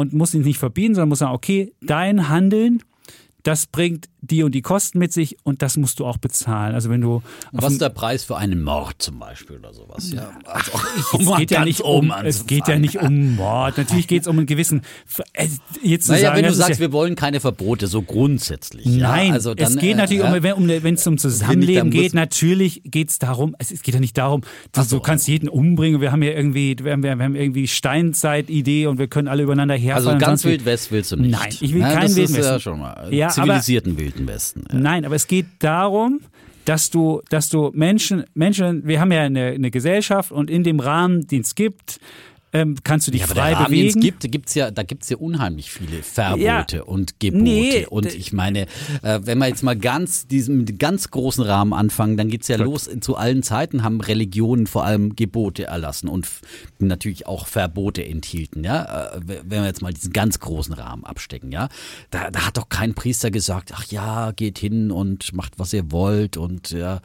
und muss ihn nicht verbieten, sondern muss sagen, okay, dein Handeln, das bringt die und die Kosten mit sich und das musst du auch bezahlen. Also wenn du Was ist der Preis für einen Mord zum Beispiel oder sowas? Ja, also, es geht ja nicht um, es geht ja nicht um Mord. Natürlich geht es um einen gewissen. äh, Jetzt zu Naja, sagen, wenn du sagst, ja, wir wollen keine Verbote, so grundsätzlich. Nein, ja, also dann, es geht äh, natürlich ja. um, wenn um, es um Zusammenleben geht, natürlich geht es darum, es, geht ja nicht darum, du, Ach so, du kannst jeden umbringen, wir haben ja irgendwie, wir haben, wir haben irgendwie Steinzeit-Idee und wir können alle übereinander herfallen. Also ganz. Wild West willst du nicht. Nein, ich will ja, keinen das Wilden ist ja schon mal Ja, zivilisierten Wilden Westen. Ja. Nein, aber es geht darum, dass du, dass du Menschen, Menschen, wir haben ja eine, eine Gesellschaft und in dem Rahmen, den es gibt, ähm, kannst du dich Ja, aber frei es bewegen. gibt, gibt's ja, da gibt's ja unheimlich viele Verbote Ja. und Gebote. Nee, und ich meine, äh, wenn wir jetzt mal ganz diesen ganz großen Rahmen anfangen, dann geht's ja los. Zu allen Zeiten haben Religionen vor allem Gebote erlassen und natürlich auch Verbote enthielten. Ja, Äh, wenn wir jetzt mal diesen ganz großen Rahmen abstecken, ja, da, da hat doch kein Priester gesagt, ach ja, geht hin und macht was ihr wollt und ja.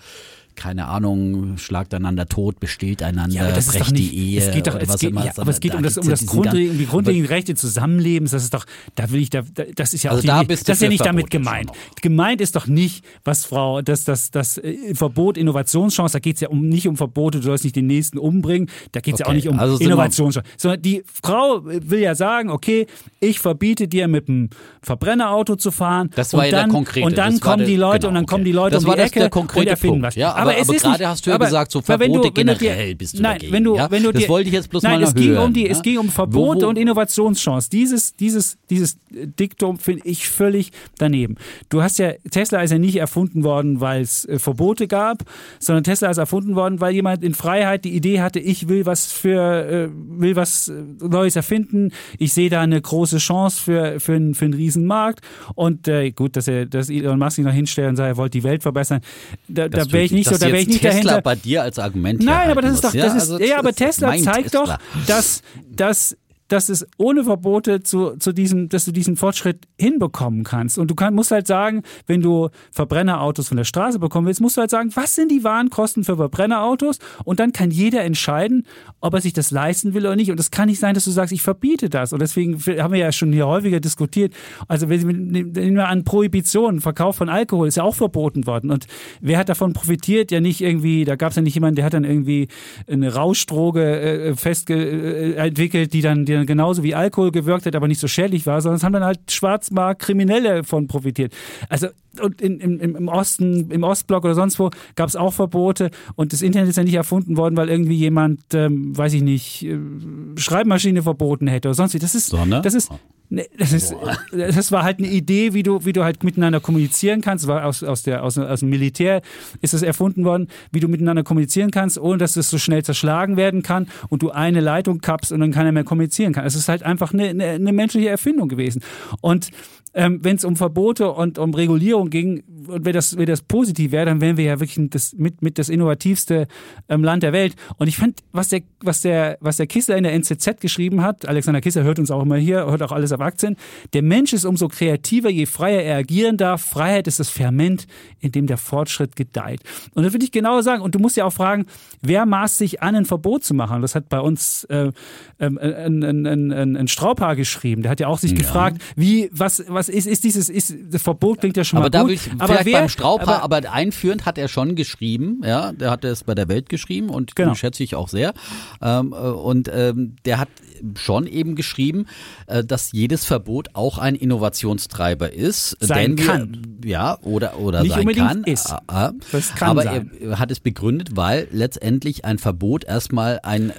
Keine Ahnung, schlagt einander tot, besteht einander, Ja, das ist brecht doch nicht, die Ehe. es geht doch, oder es was geht, immer, ja, aber es geht da um das, um das diesen Grundre gan- die grundlegenden Rechte des Zusammenlebens. Das ist doch, da will ich, da, da- das ist ja Also auch die, da das ist ja nicht damit gemeint. Gemeint ist doch nicht, was Frau, das, das, das äh, Verbot Innovationschance, da geht es ja um, nicht um Verbote, du sollst nicht den Nächsten umbringen, da geht es ja auch Okay, nicht um also Innovationschance, sondern die Frau will ja sagen, okay, ich verbiete dir mit dem Verbrennerauto zu fahren. Das war und ja der dann, konkrete, Und dann das kommen der- die Leute genau, und dann kommen okay. die Leute Das um die das- Ecke der konkrete und erfinden Punkt. was. Ja, aber aber, Aber gerade hast du ja aber- gesagt, so du- Verbote du dir- generell bist du nein, dagegen. wenn du, ja? wenn du das dir, wollte ich jetzt bloß nein, mal es ging hören. um die, ja? es ging um Verbote Wo- wo- und Innovationschance. Dieses, dieses, dieses Diktum finde ich völlig daneben. Du hast ja Tesla ist ja nicht erfunden worden, weil es äh, Verbote gab, sondern Tesla ist erfunden worden, weil jemand in Freiheit die Idee hatte, ich will was für, äh, will was äh, Neues erfinden. Ich sehe da eine große Chance für für einen für einen Riesenmarkt. Und äh, gut, dass er, dass Elon Musk sich noch hinstellt und sagt, er wollte die Welt verbessern. Da, da wäre ich nicht so, dass da wäre ich nicht Tesla dahinter. bei dir als Argument Nein, aber das ist doch, das ja? ist, Also, ja, aber Tesla zeigt Tesla. doch, dass, dass, dass es ohne Verbote zu, zu diesem, dass du diesen Fortschritt hinbekommen kannst. Und du kann, musst halt sagen, wenn du Verbrennerautos von der Straße bekommen willst, musst du halt sagen, was sind die Warenkosten für Verbrennerautos? Und dann kann jeder entscheiden, ob er sich das leisten will oder nicht. Und es kann nicht sein, dass du sagst, ich verbiete das. Und deswegen haben wir ja schon hier häufiger diskutiert. Also nehmen wir an Prohibition, Verkauf von Alkohol ist ja auch verboten worden. Und wer hat davon profitiert? Ja nicht irgendwie, da gab es ja nicht jemanden, der hat dann irgendwie eine Rauschdroge äh, festge äh, die dann, die dann genauso wie Alkohol gewirkt hat, aber nicht so schädlich war, sondern es haben dann halt Schwarzmarkt-Kriminelle von profitiert. Also und in, im, im im Osten, im Ostblock oder sonst wo gab es auch Verbote und das Internet ist ja nicht erfunden worden, weil irgendwie jemand, ähm, weiß ich nicht, äh, Schreibmaschine verboten hätte oder sonst wie. Das ist, Sondern? das ist, Nee, das, ist, das war halt eine Idee, wie du, wie du halt miteinander kommunizieren kannst. War aus, aus, der, aus, aus dem Militär ist das erfunden worden, wie du miteinander kommunizieren kannst, ohne dass es so schnell zerschlagen werden kann und du eine Leitung kappst und dann keiner mehr kommunizieren kann. Es ist halt einfach eine, eine, eine menschliche Erfindung gewesen. Und ähm, wenn es um Verbote und um Regulierung ging, und wenn das, wenn das positiv wäre, dann wären wir ja wirklich das, mit, mit das innovativste ähm, Land der Welt. Und ich fand, was der, was der, was der Kissler in der NZZ geschrieben hat, Alexander Kissler hört uns auch immer hier, hört auch alles auf Aktien, der Mensch ist umso kreativer, je freier er agieren darf. Freiheit ist das Ferment, in dem der Fortschritt gedeiht. Und das würde ich genau sagen. Und du musst ja auch fragen, wer maßt sich an, ein Verbot zu machen? Das hat bei uns äh, ähm, ein, ein, ein, ein, Straubhaar geschrieben. Der hat ja auch sich gefragt, wie, was, was ist, ist dieses, ist, das Verbot klingt ja schon Aber mal gut. ich aber vielleicht wer, beim Straubhaar, aber, aber, einführend hat er schon geschrieben, ja, der hat es bei der Welt geschrieben und Genau. den schätze ich auch sehr. Ähm, äh, und ähm, der hat schon eben geschrieben, äh, dass jedes Verbot auch ein Innovationstreiber ist. Sein denn kann. Ja, oder, oder Nicht sein unbedingt kann. ist. Äh, Das kann aber sein. er hat es begründet, weil letztendlich ein Verbot erstmal ein äh,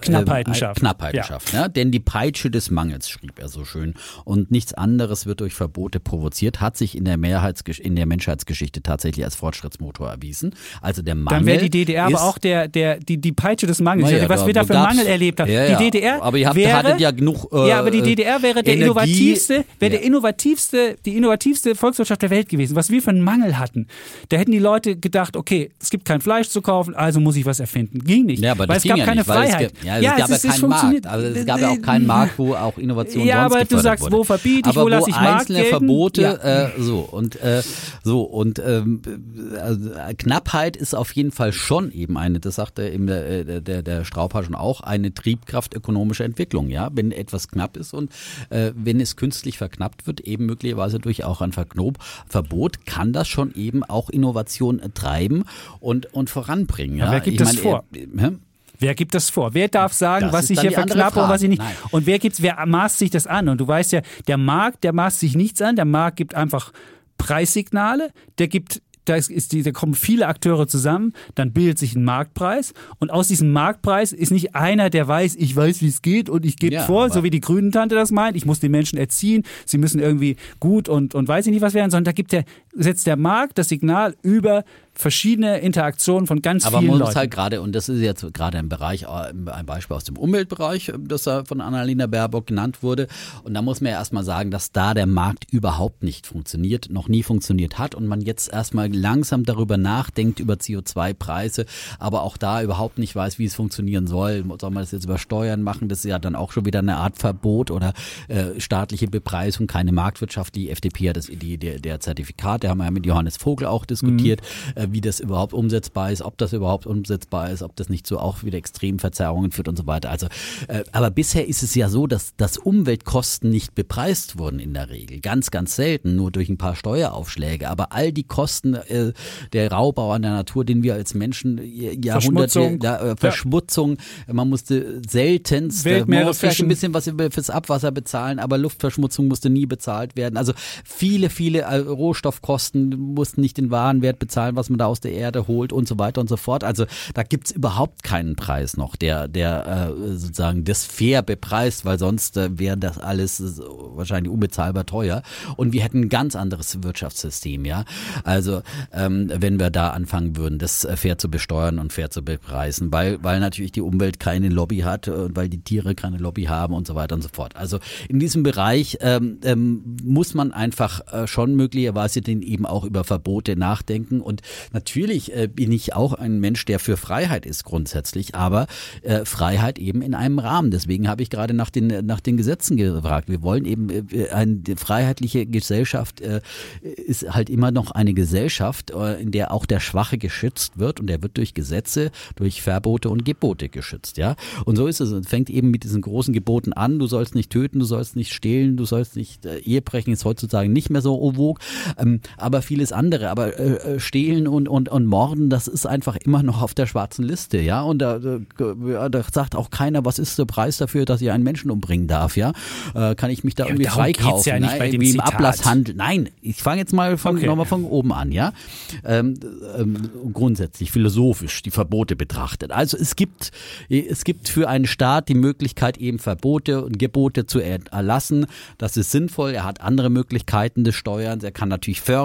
Knappheiten äh, schafft. Knappheiten Ja. schafft. Ja? Denn die Peitsche des Mangels, schrieb er so schön. Und nichts anderes wird durch Verbote provoziert, hat sich in der, Mehrheitsgesch in der Menschheitsgeschichte tatsächlich als Fortschrittsmotor erwiesen. Also der Mangel. dann wäre die DDR aber auch der, der, die, die Peitsche des Mangels. Naja, was da wir da für Mangel erlebt haben. Ja, ja. Die DDR Aber ihr habt, wäre, hattet ja genug. Äh, ja, aber die DDR wäre der Energie- innovativste, wäre der Ja. innovativste, die innovativste Volkswirtschaft der Welt gewesen. Was wir für einen Mangel hatten. Da hätten die Leute gedacht, okay, es gibt kein Fleisch zu kaufen, also muss ich was erfinden. Ging nicht. Ja, aber weil es gab ja keine nicht, Freiheit. Es, gab- ja, es gab ja es ist keinen. Markt. Also es gab ja auch keinen Markt, wo auch Innovation Ja, sonst aber du sagst, wurde. wo verbiete ich, aber wo lasse ich Markt einzelne gelten? Verbote, Ja. äh, so und äh, so und ähm, also, Knappheit ist auf jeden Fall schon eben eine, das sagte eben der, der, der, der Straubhaar schon auch, eine Triebkraft ökonomischer Entwicklung. Ja, wenn etwas knapp ist und äh, wenn es künstlich verknappt wird, eben möglicherweise durch auch ein Verknob, Verbot, kann das schon eben auch Innovation treiben und und voranbringen. Ja, wer gibt ich das meine, vor? äh, hä? Wer gibt das vor? Wer darf sagen, Das was ich hier verknappe und was ich nicht? Nein. Und wer gibt's, wer maßt sich das an? Und du weißt ja, der Markt, der maßt sich nichts an. Der Markt gibt einfach Preissignale. Der gibt da, ist, die, da kommen viele Akteure zusammen, dann bildet sich ein Marktpreis und aus diesem Marktpreis ist nicht einer, der weiß, ich weiß, wie es geht und ich gebe Ja, vor, so wie die Grünen-Tante das meint, ich muss die Menschen erziehen, sie müssen irgendwie gut und, und weiß ich nicht was werden, sondern da gibt der, setzt der Markt das Signal über verschiedene Interaktionen von ganz Aber vielen man Leuten. muss halt gerade, und das ist jetzt gerade ein Bereich, äh, ein Beispiel aus dem Umweltbereich, äh, das da von Annalena Baerbock genannt wurde. Und da muss man ja erstmal sagen, dass da der Markt überhaupt nicht funktioniert, noch nie funktioniert hat und man jetzt erstmal langsam darüber nachdenkt, über CO2-Preise, aber auch da überhaupt nicht weiß, wie es funktionieren soll. Soll man das jetzt über Steuern machen? Das ist ja dann auch schon wieder eine Art Verbot oder äh, staatliche Bepreisung, keine Marktwirtschaft. Die FDP hat das Idee der, der Zertifikate, haben wir ja mit Johannes Vogel auch diskutiert, äh, wie das überhaupt umsetzbar ist, ob das überhaupt umsetzbar ist, ob das nicht so auch wieder extremen Verzerrungen führt und so weiter. Also, äh, aber bisher ist es ja so, dass, dass Umweltkosten nicht bepreist wurden in der Regel. Ganz, ganz selten, nur durch ein paar Steueraufschläge. Aber all die Kosten äh, der Raubbau an der Natur, den wir als Menschen äh, Jahrhunderte, Verschmutzung. da, äh, Verschmutzung, man musste seltenst, Weltmeere vielleicht ein bisschen was fürs Abwasser bezahlen, aber Luftverschmutzung musste nie bezahlt werden. Also viele, viele Rohstoffkosten Treibhausgaskosten, mussten nicht den Warenwert bezahlen, was man da aus der Erde holt und so weiter und so fort. Also da gibt's überhaupt keinen Preis noch, der, der äh, sozusagen das fair bepreist, weil sonst äh, wäre das alles äh, wahrscheinlich unbezahlbar teuer. Und wir hätten ein ganz anderes Wirtschaftssystem, ja. Also ähm, wenn wir da anfangen würden, das äh, fair zu besteuern und fair zu bepreisen, weil, weil natürlich die Umwelt keine Lobby hat und weil die Tiere keine Lobby haben und so weiter und so fort. Also in diesem Bereich ähm, ähm, muss man einfach äh, schon möglicherweise den eben auch über Verbote nachdenken. Und natürlich äh, bin ich auch ein Mensch, der für Freiheit ist grundsätzlich, aber äh, Freiheit eben in einem Rahmen. Deswegen habe ich gerade nach den, nach den Gesetzen gefragt. Wir wollen eben äh, eine freiheitliche Gesellschaft äh, ist halt immer noch eine Gesellschaft, äh, in der auch der Schwache geschützt wird und der wird durch Gesetze, durch Verbote und Gebote geschützt. Ja, und so ist es. Es fängt eben mit diesen großen Geboten an. Du sollst nicht töten, du sollst nicht stehlen, du sollst nicht äh, Ehe brechen. Ist heutzutage nicht mehr so vogue, ähm, aber vieles andere. Aber äh, äh, stehlen und, und, und morden, das ist einfach immer noch auf der schwarzen Liste. Ja, und da, da, da sagt auch keiner, was ist der Preis dafür, dass ich einen Menschen umbringen darf. Ja, äh, kann ich mich da Ja, irgendwie freikaufen? ja nicht Nein, bei dem im. Ablasshandel. Nein, ich fange jetzt mal von, Okay. nochmal von oben an, ja. Ähm, ähm, grundsätzlich philosophisch die Verbote betrachtet. Also es gibt, es gibt für einen Staat die Möglichkeit, eben Verbote und Gebote zu er- erlassen. Das ist sinnvoll. Er hat andere Möglichkeiten des Steuerns. Er kann natürlich fördern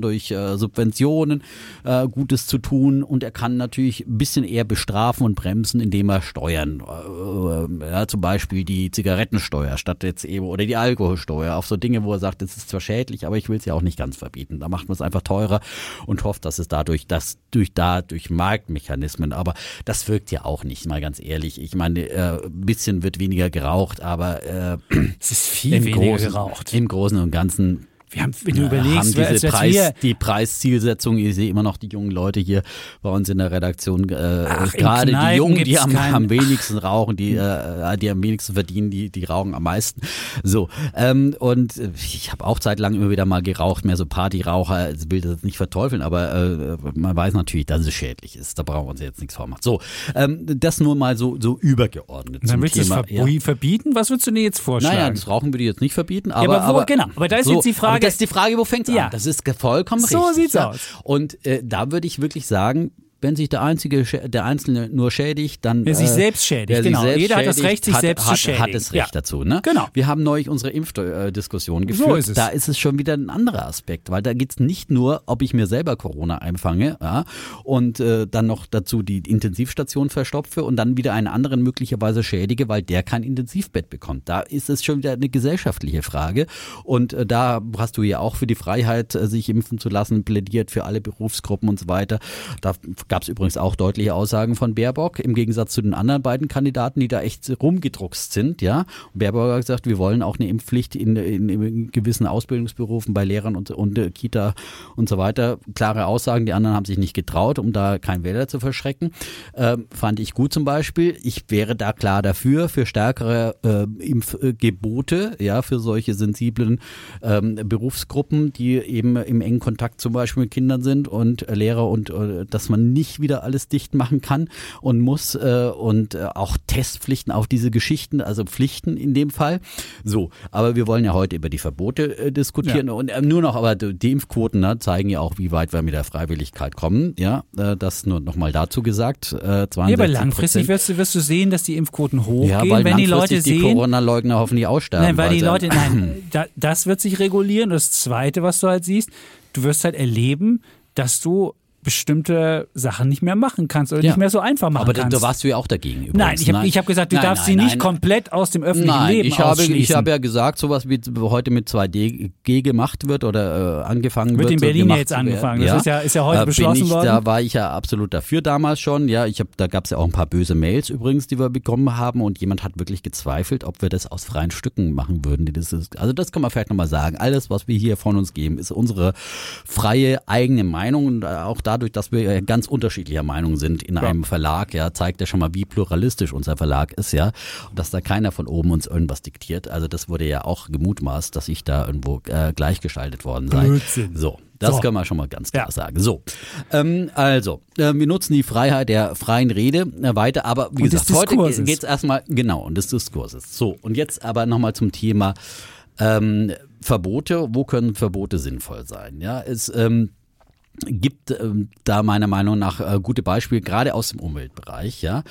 durch äh, Subventionen äh, Gutes zu tun und er kann natürlich ein bisschen eher bestrafen und bremsen, indem er Steuern, äh, äh, ja, zum Beispiel die Zigarettensteuer statt jetzt eben oder die Alkoholsteuer auf so Dinge, wo er sagt, es ist zwar schädlich, aber ich will es ja auch nicht ganz verbieten. Da macht man es einfach teurer und hofft, dass es dadurch, dass durch da durch Marktmechanismen, aber das wirkt ja auch nicht, mal ganz ehrlich. Ich meine, äh, ein bisschen wird weniger geraucht, aber äh, Es ist viel weniger Großen, geraucht. im Großen und Ganzen Wir haben, wenn du äh, überlegst, haben diese Preis, wir, die Preiszielsetzung, ich sehe immer noch die jungen Leute hier bei uns in der Redaktion, äh, Ach, gerade die Jungen, die am, am wenigsten rauchen, die, äh, die am wenigsten verdienen, die, die rauchen am meisten. So, ähm, und äh, ich habe auch zeitlang immer wieder mal geraucht, mehr so Partyraucher, ich will das jetzt nicht verteufeln, aber äh, man weiß natürlich, dass es schädlich ist, da brauchen wir uns jetzt nichts vormachen. So, ähm, das nur mal so, so übergeordnet dann willst du es Thema. verbi- verbieten? Was würdest du dir jetzt vorschlagen? Naja, das Rauchen würde ich jetzt nicht verbieten, aber, aber wo- genau. Aber da ist jetzt die Frage- Aber das ist die Frage, wo fängt's Ja. an? Das ist vollkommen So richtig. sieht's ja. aus. Und äh, da würde ich wirklich sagen, wenn sich der einzige, der Einzelne nur schädigt, dann Wer sich äh, selbst schädigt, genau. selbst Jeder hat das schädigt, Recht, sich hat, selbst zu hat, schädigen. Hat das Recht Ja. dazu, ne? Genau. Wir haben neulich unsere Impfdiskussion geführt. So ist es. Da ist es schon wieder ein anderer Aspekt, weil da geht's nicht nur, ob ich mir selber Corona einfange ja, und äh, dann noch dazu die Intensivstation verstopfe und dann wieder einen anderen möglicherweise schädige, weil der kein Intensivbett bekommt. Da ist es schon wieder eine gesellschaftliche Frage und äh, da hast du ja auch für die Freiheit, äh, sich impfen zu lassen, plädiert für alle Berufsgruppen und so weiter. Da gab's übrigens auch deutliche Aussagen von Baerbock im Gegensatz zu den anderen beiden Kandidaten, die da echt rumgedruckst sind. Ja, Baerbock hat gesagt, wir wollen auch eine Impfpflicht in, in, in gewissen Ausbildungsberufen bei Lehrern und, und äh, Kita und so weiter. Klare Aussagen. Die anderen haben sich nicht getraut, um da keinen Wähler zu verschrecken. Ähm, fand ich gut zum Beispiel. Ich wäre da klar dafür für stärkere äh, Impfgebote, ja, für solche sensiblen ähm, Berufsgruppen, die eben im engen Kontakt zum Beispiel mit Kindern sind und äh, Lehrer und äh, dass man nicht wieder alles dicht machen kann und muss äh, und äh, auch Testpflichten auf diese Geschichten, also Pflichten in dem Fall. So, aber wir wollen ja heute über die Verbote äh, diskutieren und äh, nur noch, aber die Impfquoten ne, zeigen ja auch, wie weit wir mit der Freiwilligkeit kommen. Ja, äh, das nur nochmal dazu gesagt. Äh, 62 Ja, aber langfristig wirst du, wirst du sehen, dass die Impfquoten hochgehen, ja, weil wenn die Leute die. Corona-Leugner hoffentlich aussterben. Nein, weil die Leute, nein, da, das wird sich regulieren. Und das Zweite, was du halt siehst, du wirst halt erleben, dass du bestimmte Sachen nicht mehr machen kannst oder Ja. nicht mehr so einfach machen aber kannst. da warst du ja auch dagegen übrigens. nein, ich habe hab gesagt, du Nein, darfst nein, sie nicht nein. komplett aus dem öffentlichen Leben ich habe, ich habe ja gesagt, sowas wie heute mit 2D gemacht wird oder äh, angefangen Wird wird. in Berlin ja jetzt angefangen. Das ist ja- ist ja heute Äh, beschlossen ich, worden. Da war ich ja absolut dafür damals schon. Ja, ich habe, da gab es ja auch ein paar böse Mails übrigens, die wir bekommen haben und jemand hat wirklich gezweifelt, ob wir das aus freien Stücken machen würden. Das ist, also das kann man vielleicht nochmal sagen. Alles, was wir hier von uns geben, ist unsere freie eigene Meinung und äh, auch dadurch, dass wir ja ganz unterschiedlicher Meinung sind in einem Verlag, ja, zeigt ja schon mal, wie pluralistisch unser Verlag ist, ja, und dass da keiner von oben uns irgendwas diktiert. Also das wurde ja auch gemutmaßt, dass ich da irgendwo äh, gleichgeschaltet worden sei. Blödsinn. So. Das So. können wir schon mal ganz klar Ja. sagen. So, ähm, also, äh, wir nutzen die Freiheit der freien Rede äh, weiter, aber wie Und gesagt, heute geht es erstmal, genau, und des Diskurses. So, und jetzt aber nochmal zum Thema, ähm, Verbote, wo können Verbote sinnvoll sein? Ja, es ähm, gibt ähm, da meiner Meinung nach äh, gute Beispiele, gerade aus dem Umweltbereich, ja.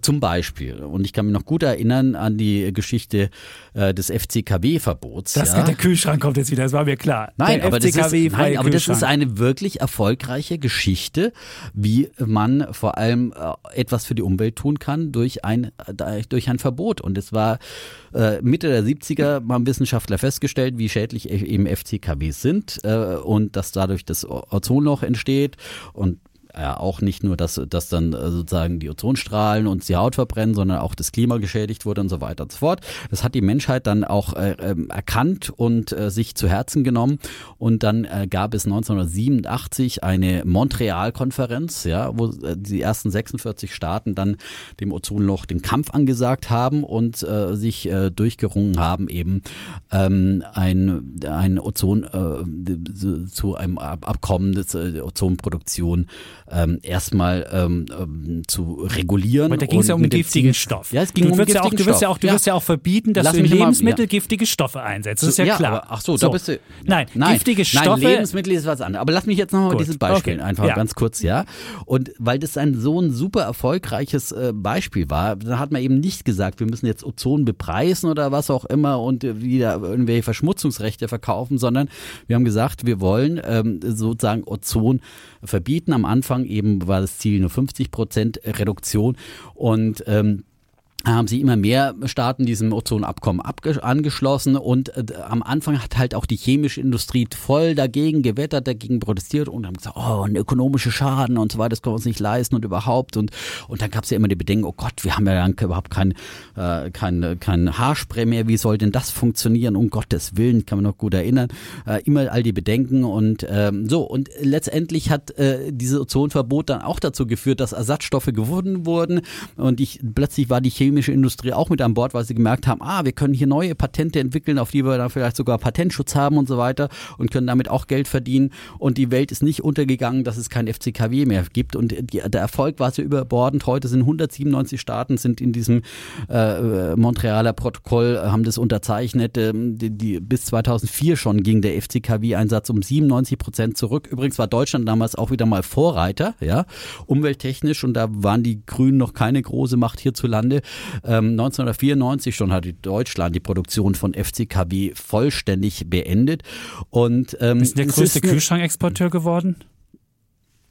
Zum Beispiel, und ich kann mich noch gut erinnern an die Geschichte äh, des FCKW-Verbots. Das ja. der Kühlschrank kommt jetzt wieder, das war mir klar. Nein, der aber, das ist, nein aber das ist eine wirklich erfolgreiche Geschichte, wie man vor allem äh, etwas für die Umwelt tun kann durch ein, äh, durch ein Verbot. Und es war äh, Mitte der 70er haben Wissenschaftler festgestellt, wie schädlich e- eben FCKWs sind äh, und dass dadurch das Ozonloch entsteht. Und ja, auch nicht nur, dass, dass dann äh, sozusagen die Ozonstrahlen uns die Haut verbrennen, sondern auch das Klima geschädigt wurde und so weiter und so fort. Das hat die Menschheit dann auch äh, ähm, erkannt und äh, sich zu Herzen genommen. Und dann äh, gab es 1987 eine Montreal-Konferenz, ja, wo äh, die ersten 46 Staaten dann dem Ozonloch den Kampf angesagt haben und äh, sich äh, durchgerungen haben, eben ähm, ein, ein Ozon äh, zu einem Ab Abkommen des äh, Ozonproduktion ähm, erstmal ähm, ähm, zu regulieren. Aber da ging es ja um und giftigen Ziel- Stoff. Ja, es ging du um wirst ja auch, giftigen du wirst ja auch, Stoff. du wirst ja auch verbieten, dass Lass du in mal- Lebensmittel ja. giftige Stoffe einsetzt. Das ist ja ja, klar. Aber, ach so, da bist du. Nein, nein, giftige Stoffe. Nein, Lebensmittel ist was anderes. Aber lass mich jetzt nochmal dieses Beispiel okay, einfach ja. ganz kurz, ja. Und weil das ein so ein super erfolgreiches äh, Beispiel war, da hat man eben nicht gesagt, wir müssen jetzt Ozon bepreisen oder was auch immer und äh, wieder irgendwelche Verschmutzungsrechte verkaufen, sondern wir haben gesagt, wir wollen ähm, sozusagen Ozon verbieten. Am Anfang eben war das Ziel nur 50 Prozent Reduktion und ähm, haben sie immer mehr Staaten diesem Ozonabkommen angeschlossen und äh, am Anfang hat halt auch die chemische Industrie voll dagegen gewettert, dagegen protestiert und haben gesagt, oh, ein ökonomischer Schaden und so weiter, das können wir uns nicht leisten und überhaupt und und dann gab es ja immer die Bedenken, oh Gott, wir haben ja dann überhaupt kein, äh, kein, kein Haarspray mehr, wie soll denn das funktionieren, um Gottes Willen, kann man noch gut erinnern, äh, immer all die Bedenken und ähm, so und letztendlich hat äh, dieses Ozonverbot dann auch dazu geführt, dass Ersatzstoffe gewonnen wurden und ich, plötzlich war die chemische Industrie auch mit an Bord, weil sie gemerkt haben, ah, wir können hier neue Patente entwickeln, auf die wir dann vielleicht sogar Patentschutz haben und so weiter und können damit auch Geld verdienen und die Welt ist nicht untergegangen, dass es kein FCKW mehr gibt und die, der Erfolg war so überbordend. Heute sind 197 Staaten sind in diesem äh, Montrealer Protokoll, äh, haben das unterzeichnet. Ähm, die, die, bis 2004 schon ging der FCKW-Einsatz um 97 Prozent zurück. Übrigens war Deutschland damals auch wieder mal Vorreiter, ja, umwelttechnisch und da waren die Grünen noch keine große Macht hierzulande. Ähm, 1994 schon hatte Deutschland die Produktion von FCKW vollständig beendet und ähm, ist der größte Kühlschrankexporteur geworden?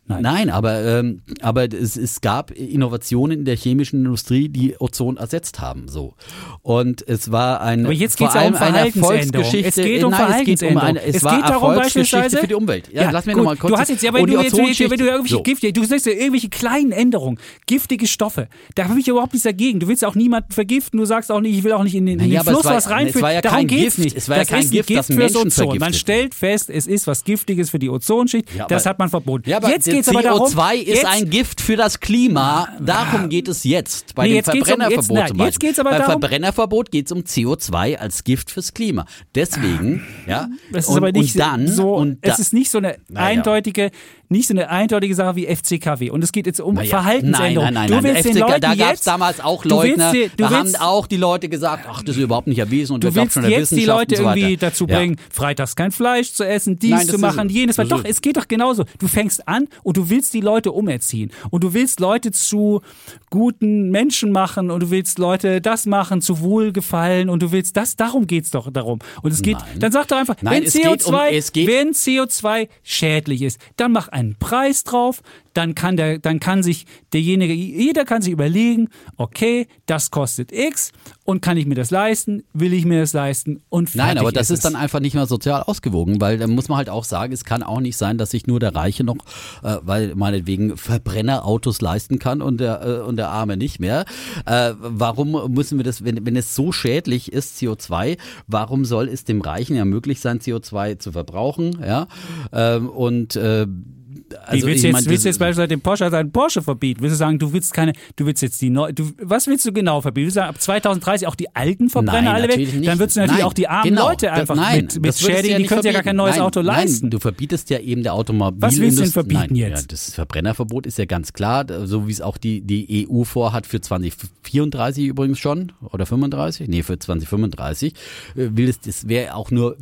Nein, aber, ähm, aber es, es gab Innovationen in der chemischen Industrie, die Ozon ersetzt haben. So. Und es war ein Aber jetzt vor ja um allem eine. Erfolgsgeschichte. Es geht um Nein, es geht um eine, es, Es war geht darum Erfolgsgeschichte für die Umwelt. Ja, lass mir gut. noch mal kurz. Du hast jetzt, ja, die du, jetzt, wenn du irgendwelche so. Gifte, du sagst ja irgendwelche kleinen Änderungen, giftige Stoffe, da habe ich überhaupt nichts dagegen. Du willst auch niemanden vergiften, du sagst auch nicht, ich will auch nicht in den, in Naja, den es Fluss war- was reinführen. es war ja Darum kein geht's Gift. nicht. Es war ja das kein ist ein Gift, Gift das Menschen Ozon. Man stellt fest, es ist was Giftiges für die Ozonschicht. Ja, das hat man verboten. Ja, jetzt geht's aber darum, CO2 ist jetzt, ein Gift für das Klima. Darum geht es jetzt. Bei Nee, dem jetzt geht's um- Verbrennerverbot jetzt- zum jetzt Beispiel. aber Beim darum- Verbrennerverbot geht es um CO2 als Gift fürs Klima. Deswegen, ja. Es ist und, aber nicht und dann, so, und es da- ist nicht so eine Naja. eindeutige, nicht so eine eindeutige Sache wie FCKW. Und es geht jetzt um Naja, Verhaltensänderung. Nein, nein, du nein, willst nein. den FCK, Leuten da gab es damals auch du willst du da haben willst- auch die Leute gesagt, ach, das ist überhaupt nicht erwiesen und Du willst schon jetzt die Leute so irgendwie dazu Ja. bringen, freitags kein Fleisch zu essen, dies Nein, zu ist- machen, jenes. Weil doch, ist- es geht doch genauso. Du fängst an und du willst die Leute umerziehen. Und du willst Leute zu guten Menschen machen und du willst Leute das machen, zu Wohlgefallen und du willst das, darum geht's doch darum. Und es geht, Nein. dann sag doch einfach, Nein, wenn es geht um- CO2, es geht- wenn CO2 schädlich ist, dann mach einen Preis drauf, dann kann der, dann kann sich derjenige, jeder kann sich überlegen, okay, das kostet X und kann ich mir das leisten, will ich mir das leisten und Nein, aber das ist, es. dann einfach nicht mehr sozial ausgewogen, weil da muss man halt auch sagen, es kann auch nicht sein, dass sich nur der Reiche noch, äh, weil meinetwegen Verbrennerautos leisten kann und der, äh, und der Arme nicht mehr. Äh, warum müssen wir das, wenn, wenn es so schädlich ist, CO2, warum soll es dem Reichen ja möglich sein, CO2 zu verbrauchen? Ja, ähm, und äh, also Wie willst, ich du mein, jetzt, willst du das- jetzt beispielsweise den Porsche seinen Porsche verbieten? Willst du sagen, du willst keine, du willst jetzt die neu, du, was willst du genau verbieten? Willst du sagen, ab 2030 auch die alten Verbrenner Nein, alle weg? nicht. Dann würdest du natürlich Nein, auch die armen genau. Leute Das- einfach nein, mit, mit das schädigen, die nicht können sich ja gar kein neues verbieten. Auto nein, leisten. Nein, du verbietest ja eben der Automobilindustrie. Was willst du denn verbieten nein, jetzt? Ja, das Verbrennerverbot ist ja ganz klar, so wie es auch die, die EU vorhat für 2034 übrigens schon oder 35, nee, für 2035 äh, will es, das wäre auch nur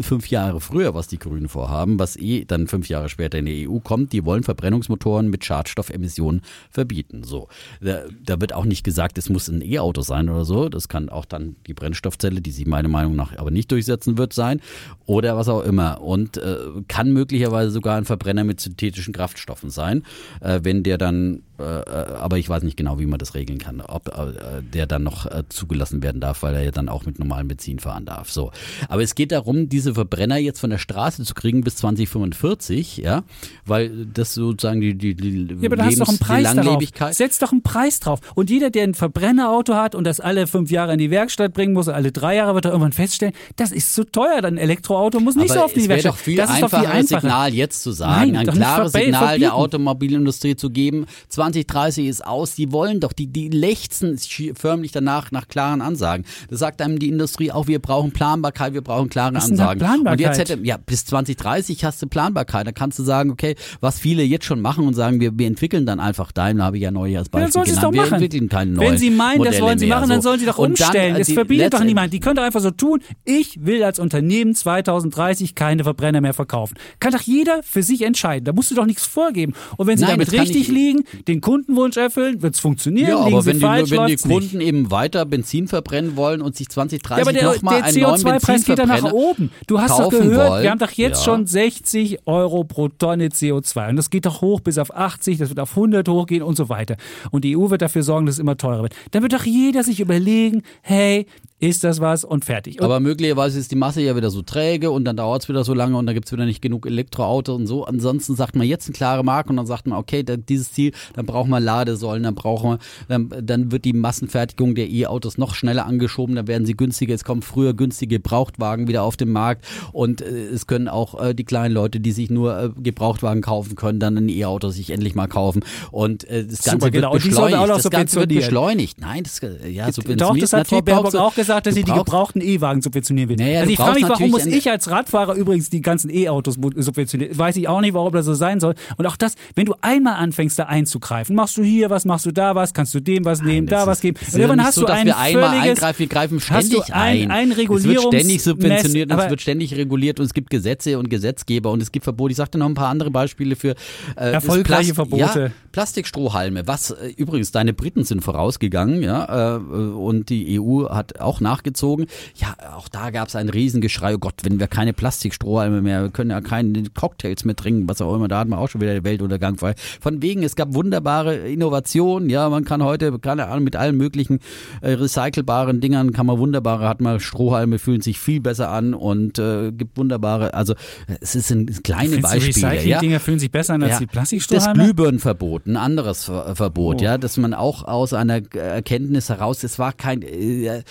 fünf Jahre früher, was die Grünen vorhaben, was eh dann fünf Jahre später in die EU kommt. Die wollen Verbrennungsmotoren mit Schadstoffemissionen verbieten. So, da, da wird auch nicht gesagt, es muss ein E-Auto sein oder so. Das kann auch dann die Brennstoffzelle, die sie meiner Meinung nach aber nicht durchsetzen wird, sein oder was auch immer. Und äh, kann möglicherweise sogar ein Verbrenner mit synthetischen Kraftstoffen sein, äh, wenn der dann, aber ich weiß nicht genau, wie man das regeln kann, ob äh, der dann noch äh, zugelassen werden darf, weil er ja dann auch mit normalem Benzin fahren darf. So, aber es geht darum, diese Verbrenner jetzt von der Straße zu kriegen bis 2045, ja, weil das sozusagen die die, die Ja, aber du doch einen Lebens- die Preis darauf. Langlebigkeit. Setz doch einen Preis drauf. Und jeder, der ein Verbrennerauto hat und das alle fünf Jahre in die Werkstatt bringen muss, alle drei Jahre wird er irgendwann feststellen, das ist zu teuer. Dann ein Elektroauto muss nicht aber so auf die Werkstatt. doch viel das ist doch viel einfacher, einfacher. Signal jetzt zu sagen, Nein, ein klares Signal verbieten. der Automobilindustrie zu geben. 2030 ist aus. Die wollen doch, die, die lechzen förmlich danach nach klaren Ansagen. Das sagt einem die Industrie auch, wir brauchen Planbarkeit, wir brauchen klare Was da Ansagen. Und Planbarkeit? jetzt hätte, ja, bis 2030 hast du Planbarkeit. Da kannst du sagen, okay, was viele jetzt schon machen und sagen, wir, wir entwickeln dann einfach Daimler, habe ich ja neulich als Ja, dann Beispiel sollen sie es genannt. doch wir machen. entwickeln keine neuen Wenn sie meinen, das Modelle wollen sie machen, so. dann sollen sie doch Und dann, umstellen. äh, das verbietet doch niemand. Die können doch einfach so tun, ich will als Unternehmen 2030 keine Verbrenner mehr verkaufen. Kann doch jeder für sich entscheiden. Da musst du doch nichts vorgeben. Und wenn sie Nein, damit das richtig ich- liegen, den Kundenwunsch erfüllen, wird es funktionieren. Ja, aber sie wenn die, falsch, wenn die läuft's nicht. Kunden eben weiter Benzin verbrennen wollen und sich 2030 Ja, nochmal einen neuen CO2-Preis geht dann nach oben. Du hast doch gehört, wollen, wir haben doch jetzt ja. schon 60 Euro pro Tonne CO2. Und das geht doch hoch bis auf 80, das wird auf 100 hochgehen und so weiter. Und die EU wird dafür sorgen, dass es immer teurer wird. Dann wird doch jeder sich überlegen, hey, ist das was und fertig. Und Aber möglicherweise ist die Masse ja wieder so träge und dann dauert es wieder so lange und dann gibt es wieder nicht genug Elektroautos und so. Ansonsten sagt man jetzt eine klare Marke und dann sagt man, okay, da, dieses Ziel, dann brauchen wir Ladesäulen, dann brauchen wir, dann, dann wird die Massenfertigung der E-Autos noch schneller angeschoben, dann werden sie günstiger, es kommen früher günstige Gebrauchtwagen wieder auf den Markt und äh, es können auch äh, die kleinen Leute, die sich nur äh, Gebrauchtwagen kaufen können, dann ein E-Auto sich endlich mal kaufen und äh, das Ganze Super, genau. Wird beschleunigt. das Ganze wird subventionieren. beschleunigt. Nein, das, äh, ja, Doch, subventioniert. das hat Frau Baerbock auch gesagt, dass du sie die gebrauchten E-Wagen subventionieren will. Naja, also ich frage mich, warum muss ich als Radfahrer übrigens die ganzen E-Autos subventionieren? Weiß ich auch nicht, warum das so sein soll. Und auch das, wenn du einmal anfängst, da einzugreifen, machst du hier was, machst du da was, kannst du dem was nehmen, da das was geben. Und irgendwann hast so, du dass ein wir einmal eingreifen, wir greifen hast du ständig ein, ein. ein es wird ständig subventioniert und aber- es wird ständig reguliert und es gibt Gesetze und Gesetzgeber und es gibt Verbote. Ich sagte noch ein paar andere Beispiele für äh, Erfolgreiche Plast- Verbote. Ja, Plastikstrohhalme, was äh, übrigens deine Briten sind vorausgegangen, ja, äh, und die EU hat auch nachgezogen. Ja, auch da gab es ein Riesengeschrei. Oh Gott, wenn wir keine Plastikstrohhalme mehr, wir können ja keine Cocktails mehr trinken, was auch immer. Da hat man auch schon wieder den Weltuntergang frei. Von wegen, es gab wunderbare Innovationen. Ja, man kann heute, keine Ahnung, mit allen möglichen äh, recycelbaren Dingern kann man wunderbare, hat man Strohhalme, fühlen sich viel besser an und äh, gibt wunderbare, also es ist ein kleine Findest du, Beispiele. Ja. Recycling-Dinger fühlen sich besser an als die Das Plastikstrohhalme? Glühbirnenverbot, ein anderes Ver Verbot, Oh. ja, dass man auch aus einer Erkenntnis heraus, es war kein äh,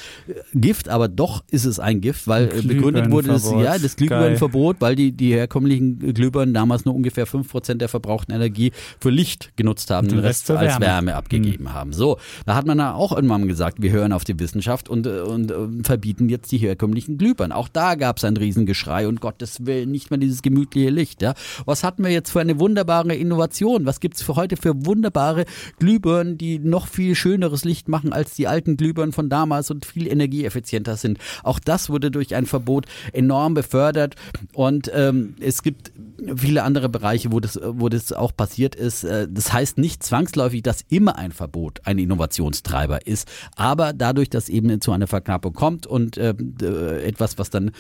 Gift, aber doch ist es ein Gift, weil äh, begründet wurde das, Glühbirnenverbot. ja, das Glühbirnenverbot, weil die, die herkömmlichen Glühbirnen damals nur ungefähr 5% der verbrauchten Energie für Licht genutzt haben, den den Rest Rest als Wärme. Wärme abgegeben haben. So, da hat man dann auch irgendwann gesagt, wir hören auf die Wissenschaft und, äh, und, und verbieten jetzt die herkömmlichen Glühbirnen. Auch da gab es ein Riesengeschrei und Gottes Willen nicht mehr dieses gemütliche Licht. Ja. Was hatten wir jetzt für eine wunderbare Innovation? Was gibt's für heute für wunderbare Glühbirnen, die noch viel schöneres Licht machen als die alten Glühbirnen von damals und viel energieeffizienter sind? Auch das wurde durch ein Verbot enorm befördert und ähm, es gibt viele andere Bereiche, wo das, wo das auch passiert ist. Äh, Das heißt nicht zwangsläufig, dass immer ein Verbot ein Innovationstreiber ist, aber dadurch, dass eben zu einer Verknappung kommt und äh, äh, etwas, was dann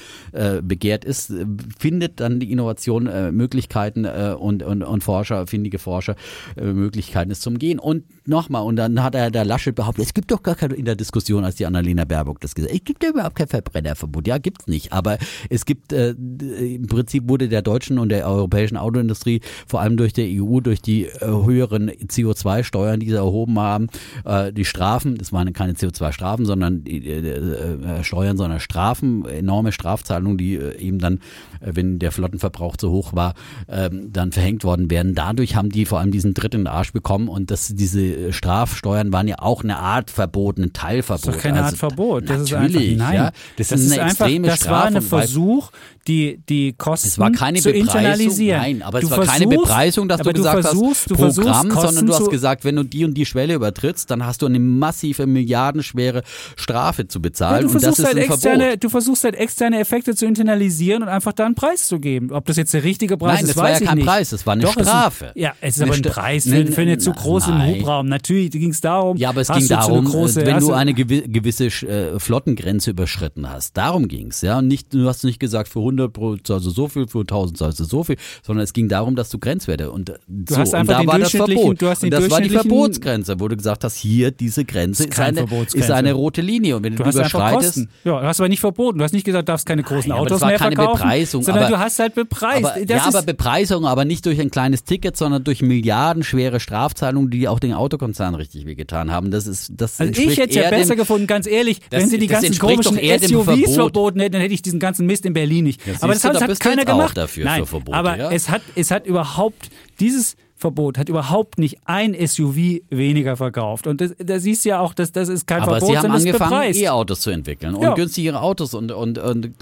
begehrt ist, findet dann die Innovation Möglichkeiten und, und, und Forscher, findige Forscher, Möglichkeiten es zum Gehen. Und nochmal, und dann hat er der Laschet behauptet, es gibt doch gar keine in der Diskussion, als die Annalena Baerbock das gesagt hat, es gibt ja überhaupt kein Verbrennerverbot. Ja, gibt's nicht. Aber es gibt, im Prinzip wurde der deutschen und der europäischen Autoindustrie, vor allem durch der EU, durch die äh, höheren CO2-Steuern, die sie erhoben haben, äh, die Strafen, das waren keine CO2-Strafen, sondern die, äh, äh, Steuern, sondern Strafen, enorme Strafzahlungen, die äh, eben dann, äh, wenn der Flottenverbrauch zu hoch war, ähm, dann verhängt worden wären. Dadurch haben die vor allem diesen Tritt in den Arsch bekommen und das, diese Strafsteuern waren ja auch eine Art Verbot, ein Teilverbot. Das ist doch keine Also, Art Verbot. Das ist einfach, nein. ja. Das, das ist ist eine einfach, extreme das war ein Versuch, die, die Kosten Es war keine zu Bepreisung, internalisieren. nein, aber Du es war keine Bepreisung, dass du gesagt versuchst, hast, du pro versuchst, sondern du hast gesagt, wenn du die und die Schwelle übertrittst, dann hast du eine massive, milliardenschwere Strafe zu Ja, bezahlen du, und das versuchst ist halt ein externe, Verbot. du versuchst halt externe Effekte zu internalisieren und einfach da einen Preis zu geben. Ob das jetzt der richtige Preis Nein, ist, das war weiß ja ich kein nicht. Preis, das war eine Doch, es ist Strafe. Ja, es ist Eine aber ein Preis für, für einen zu großen nein. Hubraum. Natürlich ging es darum, Ja, aber es ging du darum, große, wenn du eine gewi gewisse äh, Flottengrenze überschritten hast. Darum ging's, ja. Und nicht, du hast nicht gesagt, für 100 pro zahlst du so viel, für 1000 zahlst du so viel, sondern es ging darum, dass du Grenzwerte und äh, so, hast und da war das Verbot. du hast und das war die Verbotsgrenze, wo du gesagt hast, hier diese Grenze Ist ist, keine eine, ist eine rote Linie und wenn du, Du überschreitest. Ja, du hast aber nicht verboten. Du hast nicht gesagt, du darfst keine großen Nein, Autos das war mehr keine verkaufen, Bepreisung, sondern aber- du hast halt bepreist. aber, ja, aber Bepreisung, aber nicht durch ein kleines Ticket, sondern durch milliardenschwere Strafzahlungen, die auch den Autokonzern richtig wehgetan haben. Das ist, das also ich hätte es ja besser dem, gefunden, ganz ehrlich, wenn sie die ganzen komischen SUVs Verbot. verboten hätten, dann hätte ich diesen ganzen Mist in Berlin nicht. Ja, aber das du, hat, da keiner gemacht. dafür, Nein, für Verbote, aber ja? es hat es hat überhaupt dieses Verbot hat überhaupt nicht ein SUV weniger verkauft. Und da siehst du ja auch, dass das ist kein Aber Verbot, sie haben sondern es ist angefangen. E-Autos zu entwickeln und Ja. günstigere Autos und, und, und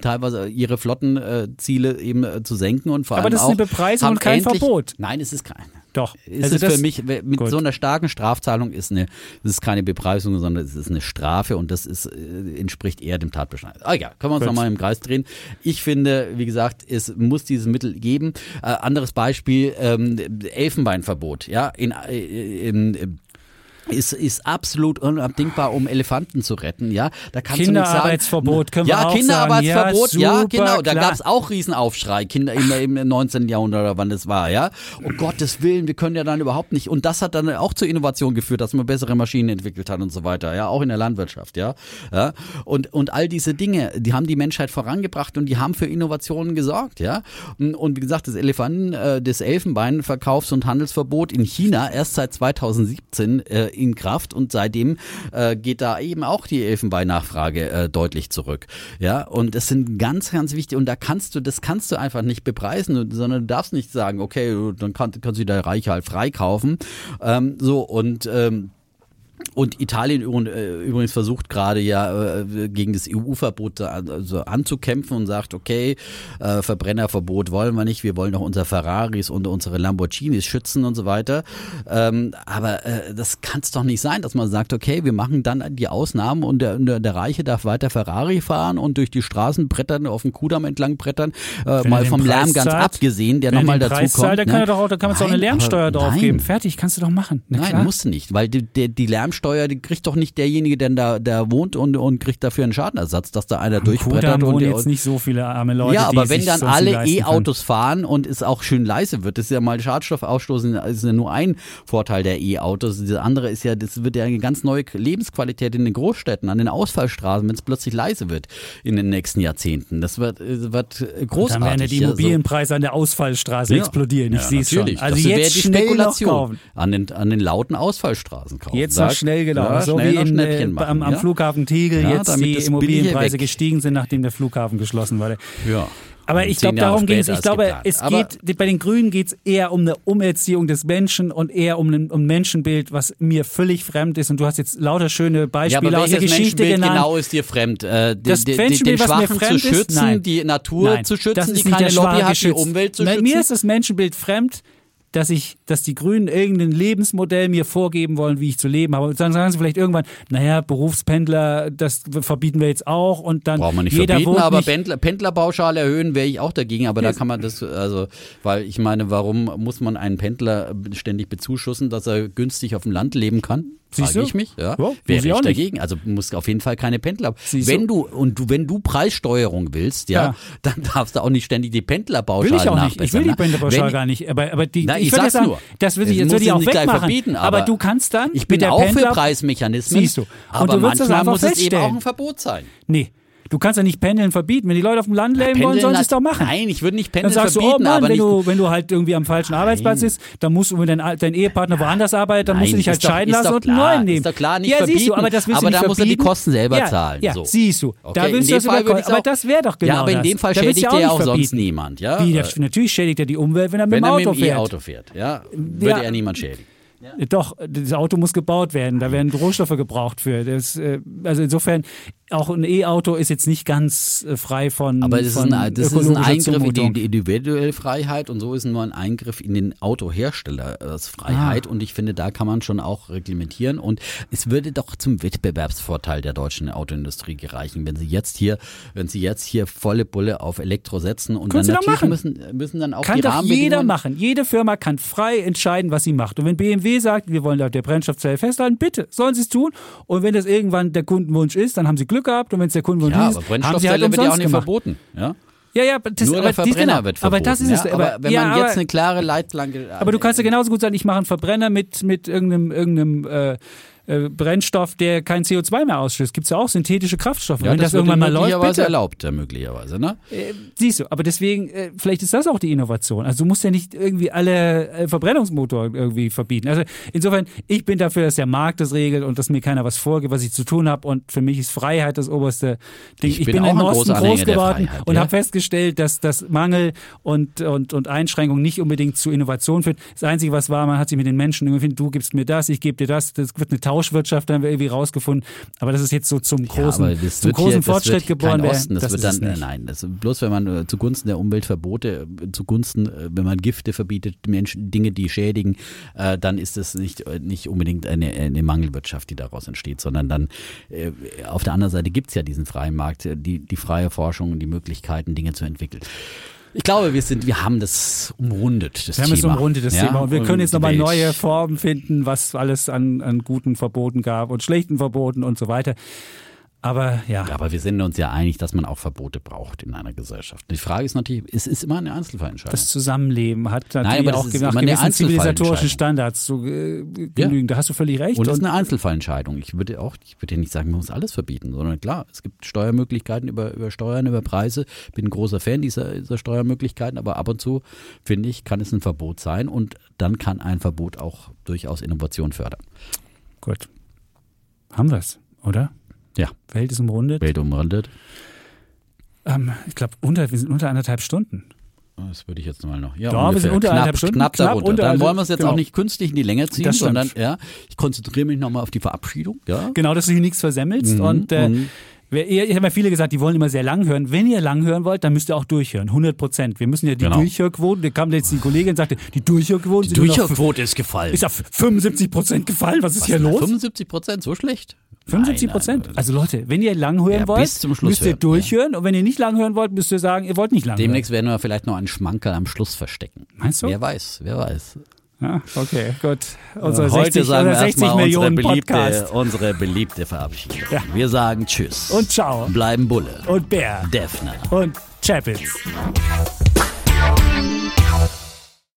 teilweise ihre Flottenziele eben äh, zu senken und vor Aber allem das ist auch eine Bepreisung und kein endlich, Verbot. Nein, es ist kein. Doch. Ist Also es das- für mich mit Gut. so einer starken Strafzahlung ist eine, das ist keine Bepreisung, sondern es ist eine Strafe und das ist, äh, entspricht eher dem Tatbestand. Ah ja, können wir uns nochmal im Kreis drehen. Ich finde, wie gesagt, es muss dieses Mittel geben. Äh, anderes Beispiel, ähm, Elfenbeinverbot, ja, in, äh, in, ist, ist absolut unabdingbar, um Elefanten zu retten, ja. Da kannst Kinderarbeitsverbot, du können nicht sagen, wir ja, auch Kinderarbeitsverbot, sagen. ja, Ja, super, genau. Da klar. gab es auch Riesenaufschrei, Kinder im, im 19. Jahrhundert oder wann das war, ja. Um Gottes Willen, wir können ja dann überhaupt nicht. Und das hat dann auch zur Innovation geführt, dass man bessere Maschinen entwickelt hat und so weiter, ja, auch in der Landwirtschaft, ja. ja. Und, und all diese Dinge, die haben die Menschheit vorangebracht und die haben für Innovationen gesorgt, ja. Und, und wie gesagt, das Elefanten, äh, das Elfenbeinverkaufs- und Handelsverbot in China erst seit 2017 äh, in Kraft und seitdem äh, geht da eben auch die Elfenbeinnachfrage äh, deutlich zurück. Ja, und das sind ganz, ganz wichtig und da kannst du, das kannst du einfach nicht bepreisen, sondern du darfst nicht sagen, okay, dann kann, kannst du der Reiche halt freikaufen. Ähm, so und ähm, und Italien äh, übrigens versucht gerade ja äh, gegen das EU-Verbot da also anzukämpfen und sagt, okay, äh, Verbrennerverbot wollen wir nicht, wir wollen doch unsere Ferraris und unsere Lamborghinis schützen und so weiter. Ähm, aber das kann es doch nicht sein, dass man sagt, okay, wir machen dann die Ausnahmen und der, der, Reiche darf weiter Ferrari fahren und durch die Straßen brettern, auf dem Kudamm entlang brettern, Wenn mal vom Lärm ganz zahlt, abgesehen, der er nochmal dazu Preis kommt. zahlt, dann kann ne? er doch auch, dann kann man auch eine Lärmsteuer aber draufgeben. nein. Fertig, kannst du doch machen. Na Nein, klar. musst du nicht, weil die, der, die Lärmsteuer, die kriegt doch nicht derjenige, der da, da wohnt und, und kriegt dafür einen Schadenersatz, dass da einer durchbrettert und, der- jetzt nicht so viele arme Leute, ja, aber wenn dann alle. E-Autos fahren und es auch schön leise wird, das ist ja mal Schadstoffausstoß, ist ja nur ein Vorteil der E-Autos. Das andere ist ja, das wird ja eine ganz neue Lebensqualität in den Großstädten, an den Ausfallstraßen, wenn es plötzlich leise wird in den nächsten Jahrzehnten. Das wird, wird großartig. Dann werden ja die. Immobilienpreise an der Ausfallstraße Ja. explodieren. Ich Ja, sehe es schon. natürlich. Also das jetzt die schnell noch Spekulation. kaufen. An den, an den lauten Ausfallstraßen kaufen. Jetzt noch schnell genau. Ja, so schnell wie in, äh, machen, am, am ja? Flughafen Tegel Ja, jetzt die Immobilienpreise gestiegen sind, nachdem der Flughafen geschlossen wurde. Ja. Aber ich glaube, darum ging es. Ich glaube, geplant. es Aber- geht, bei den Grünen geht es eher um eine Umerziehung des Menschen und eher um ein um Menschenbild, was mir völlig fremd ist. Und du hast jetzt lauter schöne Ja, Beispiele aber aus der Geschichte genannt. genau ist dir fremd? Äh, den, Das den, Menschenbild, den was mir fremd zu ist? schützen, Nein. die Natur Nein, zu schützen, ist die keine Lobby hat, die. Umwelt zu Nein, schützen? Mir ist das Menschenbild fremd, dass ich, dass die Grünen irgendein Lebensmodell mir vorgeben wollen, wie ich zu leben habe. Und dann sagen sie vielleicht irgendwann, naja, Berufspendler, das verbieten wir jetzt auch und dann Braucht man nicht jeder verbieten, aber Pendler, Pendlerpauschale erhöhen wäre ich auch dagegen, aber da Ja. kann man das, also, weil ich meine, warum muss man einen Pendler ständig bezuschussen, dass er günstig auf dem Land leben kann? Frage ich mich, ja. Ja, wäre ich ich dagegen. Also muss auf jeden Fall keine Pendler. Siehst wenn du? und du, wenn du Preissteuerung willst, ja, Ja. dann darfst du auch nicht ständig die Pendlerpauschale Will ich auch nicht. Ich will die ne? Pendlerpauschale Wenn- gar nicht. Aber, aber die, Nein, ich ich würde sag's sagen, nur. das würde ich, jetzt würde ich auch nicht gleich wegmachen. verbieten, aber, aber du kannst dann Ich mit bin der auch Pendler, für Preismechanismen. Siehst du. Und aber du manchmal muss es eben auch ein Verbot sein. Nee. Du kannst ja nicht Pendeln verbieten. Wenn die Leute auf dem Land leben wollen, sollen sie es doch machen. Nein, ich würde nicht Pendeln Dann sagst du, verbieten, oh Mann, aber wenn du, wenn du halt irgendwie am falschen Arbeitsplatz bist, dann musst du, wenn dein, dein Ehepartner woanders arbeitet, dann musst du Nein, dich halt doch- scheiden lassen und einen neuen nehmen. ist doch klar, nicht ja, siehst du, verbieten, aber das willst aber du nicht da muss er die verbieten. Kosten selber ja, zahlen, Ja, so. siehst du. Okay, da in willst du das Fall über, aber das wäre doch genau Ja, aber in dem Fall du schädigt er ja nicht auch sonst verbieten. niemand, ja? Natürlich schädigt er die Umwelt, wenn er mit Wenn dem er Auto mit dem fährt. E-Auto fährt, ja, würde Ja. er niemand schädigen. Doch, das Auto muss gebaut werden. Da werden Rohstoffe gebraucht für. Das, äh, also insofern, auch ein E-Auto ist jetzt nicht ganz äh, frei von. Aber das ist von ein, das ist ein Eingriff in die, Zumutung. individuelle Freiheit und so ist nur ein Eingriff in den Autoherstellers Freiheit Ah. und ich finde, da kann man schon auch reglementieren und es würde doch zum Wettbewerbsvorteil der deutschen Autoindustrie gereichen, wenn sie jetzt hier, wenn sie jetzt hier volle Bulle auf Elektro setzen und Können dann sie natürlich machen. müssen, müssen dann auch Kann die doch jeder machen. Jede Firma kann frei entscheiden, was sie macht. Und wenn BMW sagt, wir wollen auf der Brennstoffzelle festhalten, bitte, sollen sie es tun. Und wenn das irgendwann der Kundenwunsch ist, dann haben sie Glück gehabt. Und wenn es der Kundenwunsch Ja, ist, aber haben sie halt Brennstoffzelle wird ja auch umsonst nicht gemacht. verboten. Ja? Ja, ja, aber das, Nur aber der Verbrenner genau. wird verboten. Aber das ist ja? es. Aber wenn ja, man aber, jetzt eine klare Leitplanke. aber du kannst ja genauso gut sagen, ich mache einen Verbrenner mit, mit irgendeinem, irgendeinem äh, äh, Brennstoff, der kein CO2 mehr ausstößt. Gibt es ja auch synthetische Kraftstoffe. ja, wenn das, wird irgendwann mal läuft, möglicherweise erlaubt, ja, möglicherweise, ne? Äh, Siehst du, aber deswegen, äh, vielleicht ist das auch die Innovation. Also du musst ja nicht irgendwie alle äh, Verbrennungsmotoren irgendwie verbieten. Also insofern, ich bin dafür, dass der Markt das regelt und dass mir keiner was vorgibt, was ich zu tun habe. Und für mich ist Freiheit das oberste Ding. Ich Ich, bin bin, auch im Osten groß geworden Freiheit, und ja. habe festgestellt, dass das Mangel und, und, und Einschränkung nicht unbedingt zu Innovation führt. Das Einzige, was war, man hat sich mit den Menschen irgendwie, du gibst mir das, ich gebe dir das. Das wird eine Tauschwirtschaft, haben wir irgendwie rausgefunden. Aber das ist jetzt so zum großen, ja, zum großen hier, Fortschritt geboren. Kein Osten, das, das wird es dann, äh, nicht. nein, das, bloß wenn man äh, zugunsten der Umweltverbote, äh, zugunsten, wenn man Gifte verbietet, Menschen, Dinge, die schädigen, äh, dann ist das nicht, nicht unbedingt eine, eine Mangelwirtschaft, die daraus entsteht, sondern dann äh, auf der anderen Seite gibt's ja diesen freien Markt, die, die freie Forschung und die Möglichkeiten, Dinge zu entwickeln. Ich glaube, wir sind, wir haben das umrundet, das Wir haben Thema. es umrundet, das Ja? Thema. Und wir können jetzt nochmal neue Formen finden, was alles an, an guten Verboten gab und schlechten Verboten und so weiter. Aber ja, Ja, aber wir sind uns ja einig, dass man auch Verbote braucht in einer Gesellschaft. Die Frage ist natürlich, es ist immer eine Einzelfallentscheidung. das Zusammenleben hat natürlich das auch nach gewissen zivilisatorischen. Standards zu äh, genügen. Da hast du völlig recht. Und das ist eine Einzelfallentscheidung. Ich würde auch, ich würde ja nicht sagen, man muss alles verbieten, sondern klar, es gibt Steuermöglichkeiten über, über Steuern, über Preise. Bin ein großer Fan dieser, dieser Steuermöglichkeiten, aber ab und zu, finde ich, kann es ein Verbot sein und dann kann ein Verbot auch durchaus Innovation fördern. Gut. Haben wir es, oder? Ja. Welt ist umrundet. Welt umrandet. Ähm, ich glaube, unter, wir sind unter anderthalb Stunden. Das würde ich jetzt mal noch. Ja, Ja, wir sind unter knapp, Stunden. Knapp Knapp darunter. unter- Dann wollen wir es jetzt genau. auch nicht künstlich in die Länge ziehen, sondern ja, ich konzentriere mich nochmal auf die Verabschiedung. Ja. Genau, dass du hier nichts versemmelst. Mhm, Und äh, mhm. Ich habe ja viele gesagt, die wollen immer sehr lang hören. Wenn ihr lang hören wollt, dann müsst ihr auch durchhören. 100 Prozent. Wir müssen ja die Genau. Durchhörquote, da kam jetzt die Kollegin und sagte, die Durchhörquote Die Durchhörquote ist gefallen. ist auf 75 Prozent gefallen. Was ist hier los? 75 Prozent, so schlecht? 75 Nein, Prozent. Also Leute, wenn ihr lang hören Ja, wollt, müsst ihr hören, durchhören. Und wenn ihr nicht lang hören wollt, müsst ihr sagen, ihr wollt nicht lang Demnächst werden wir vielleicht noch einen Schmankerl am Schluss verstecken. hören. Meinst du? Wer weiß, wer weiß. Ja, okay, gut. Unser Äh, Heute 60, sagen wir unser 60 erstmal Millionen unsere beliebte, Podcast. unsere beliebte Verabschiedung. Ja. Wir sagen Tschüss. Und ciao. Bleiben Bulle. Und Bär. Defner. Und Chapitz.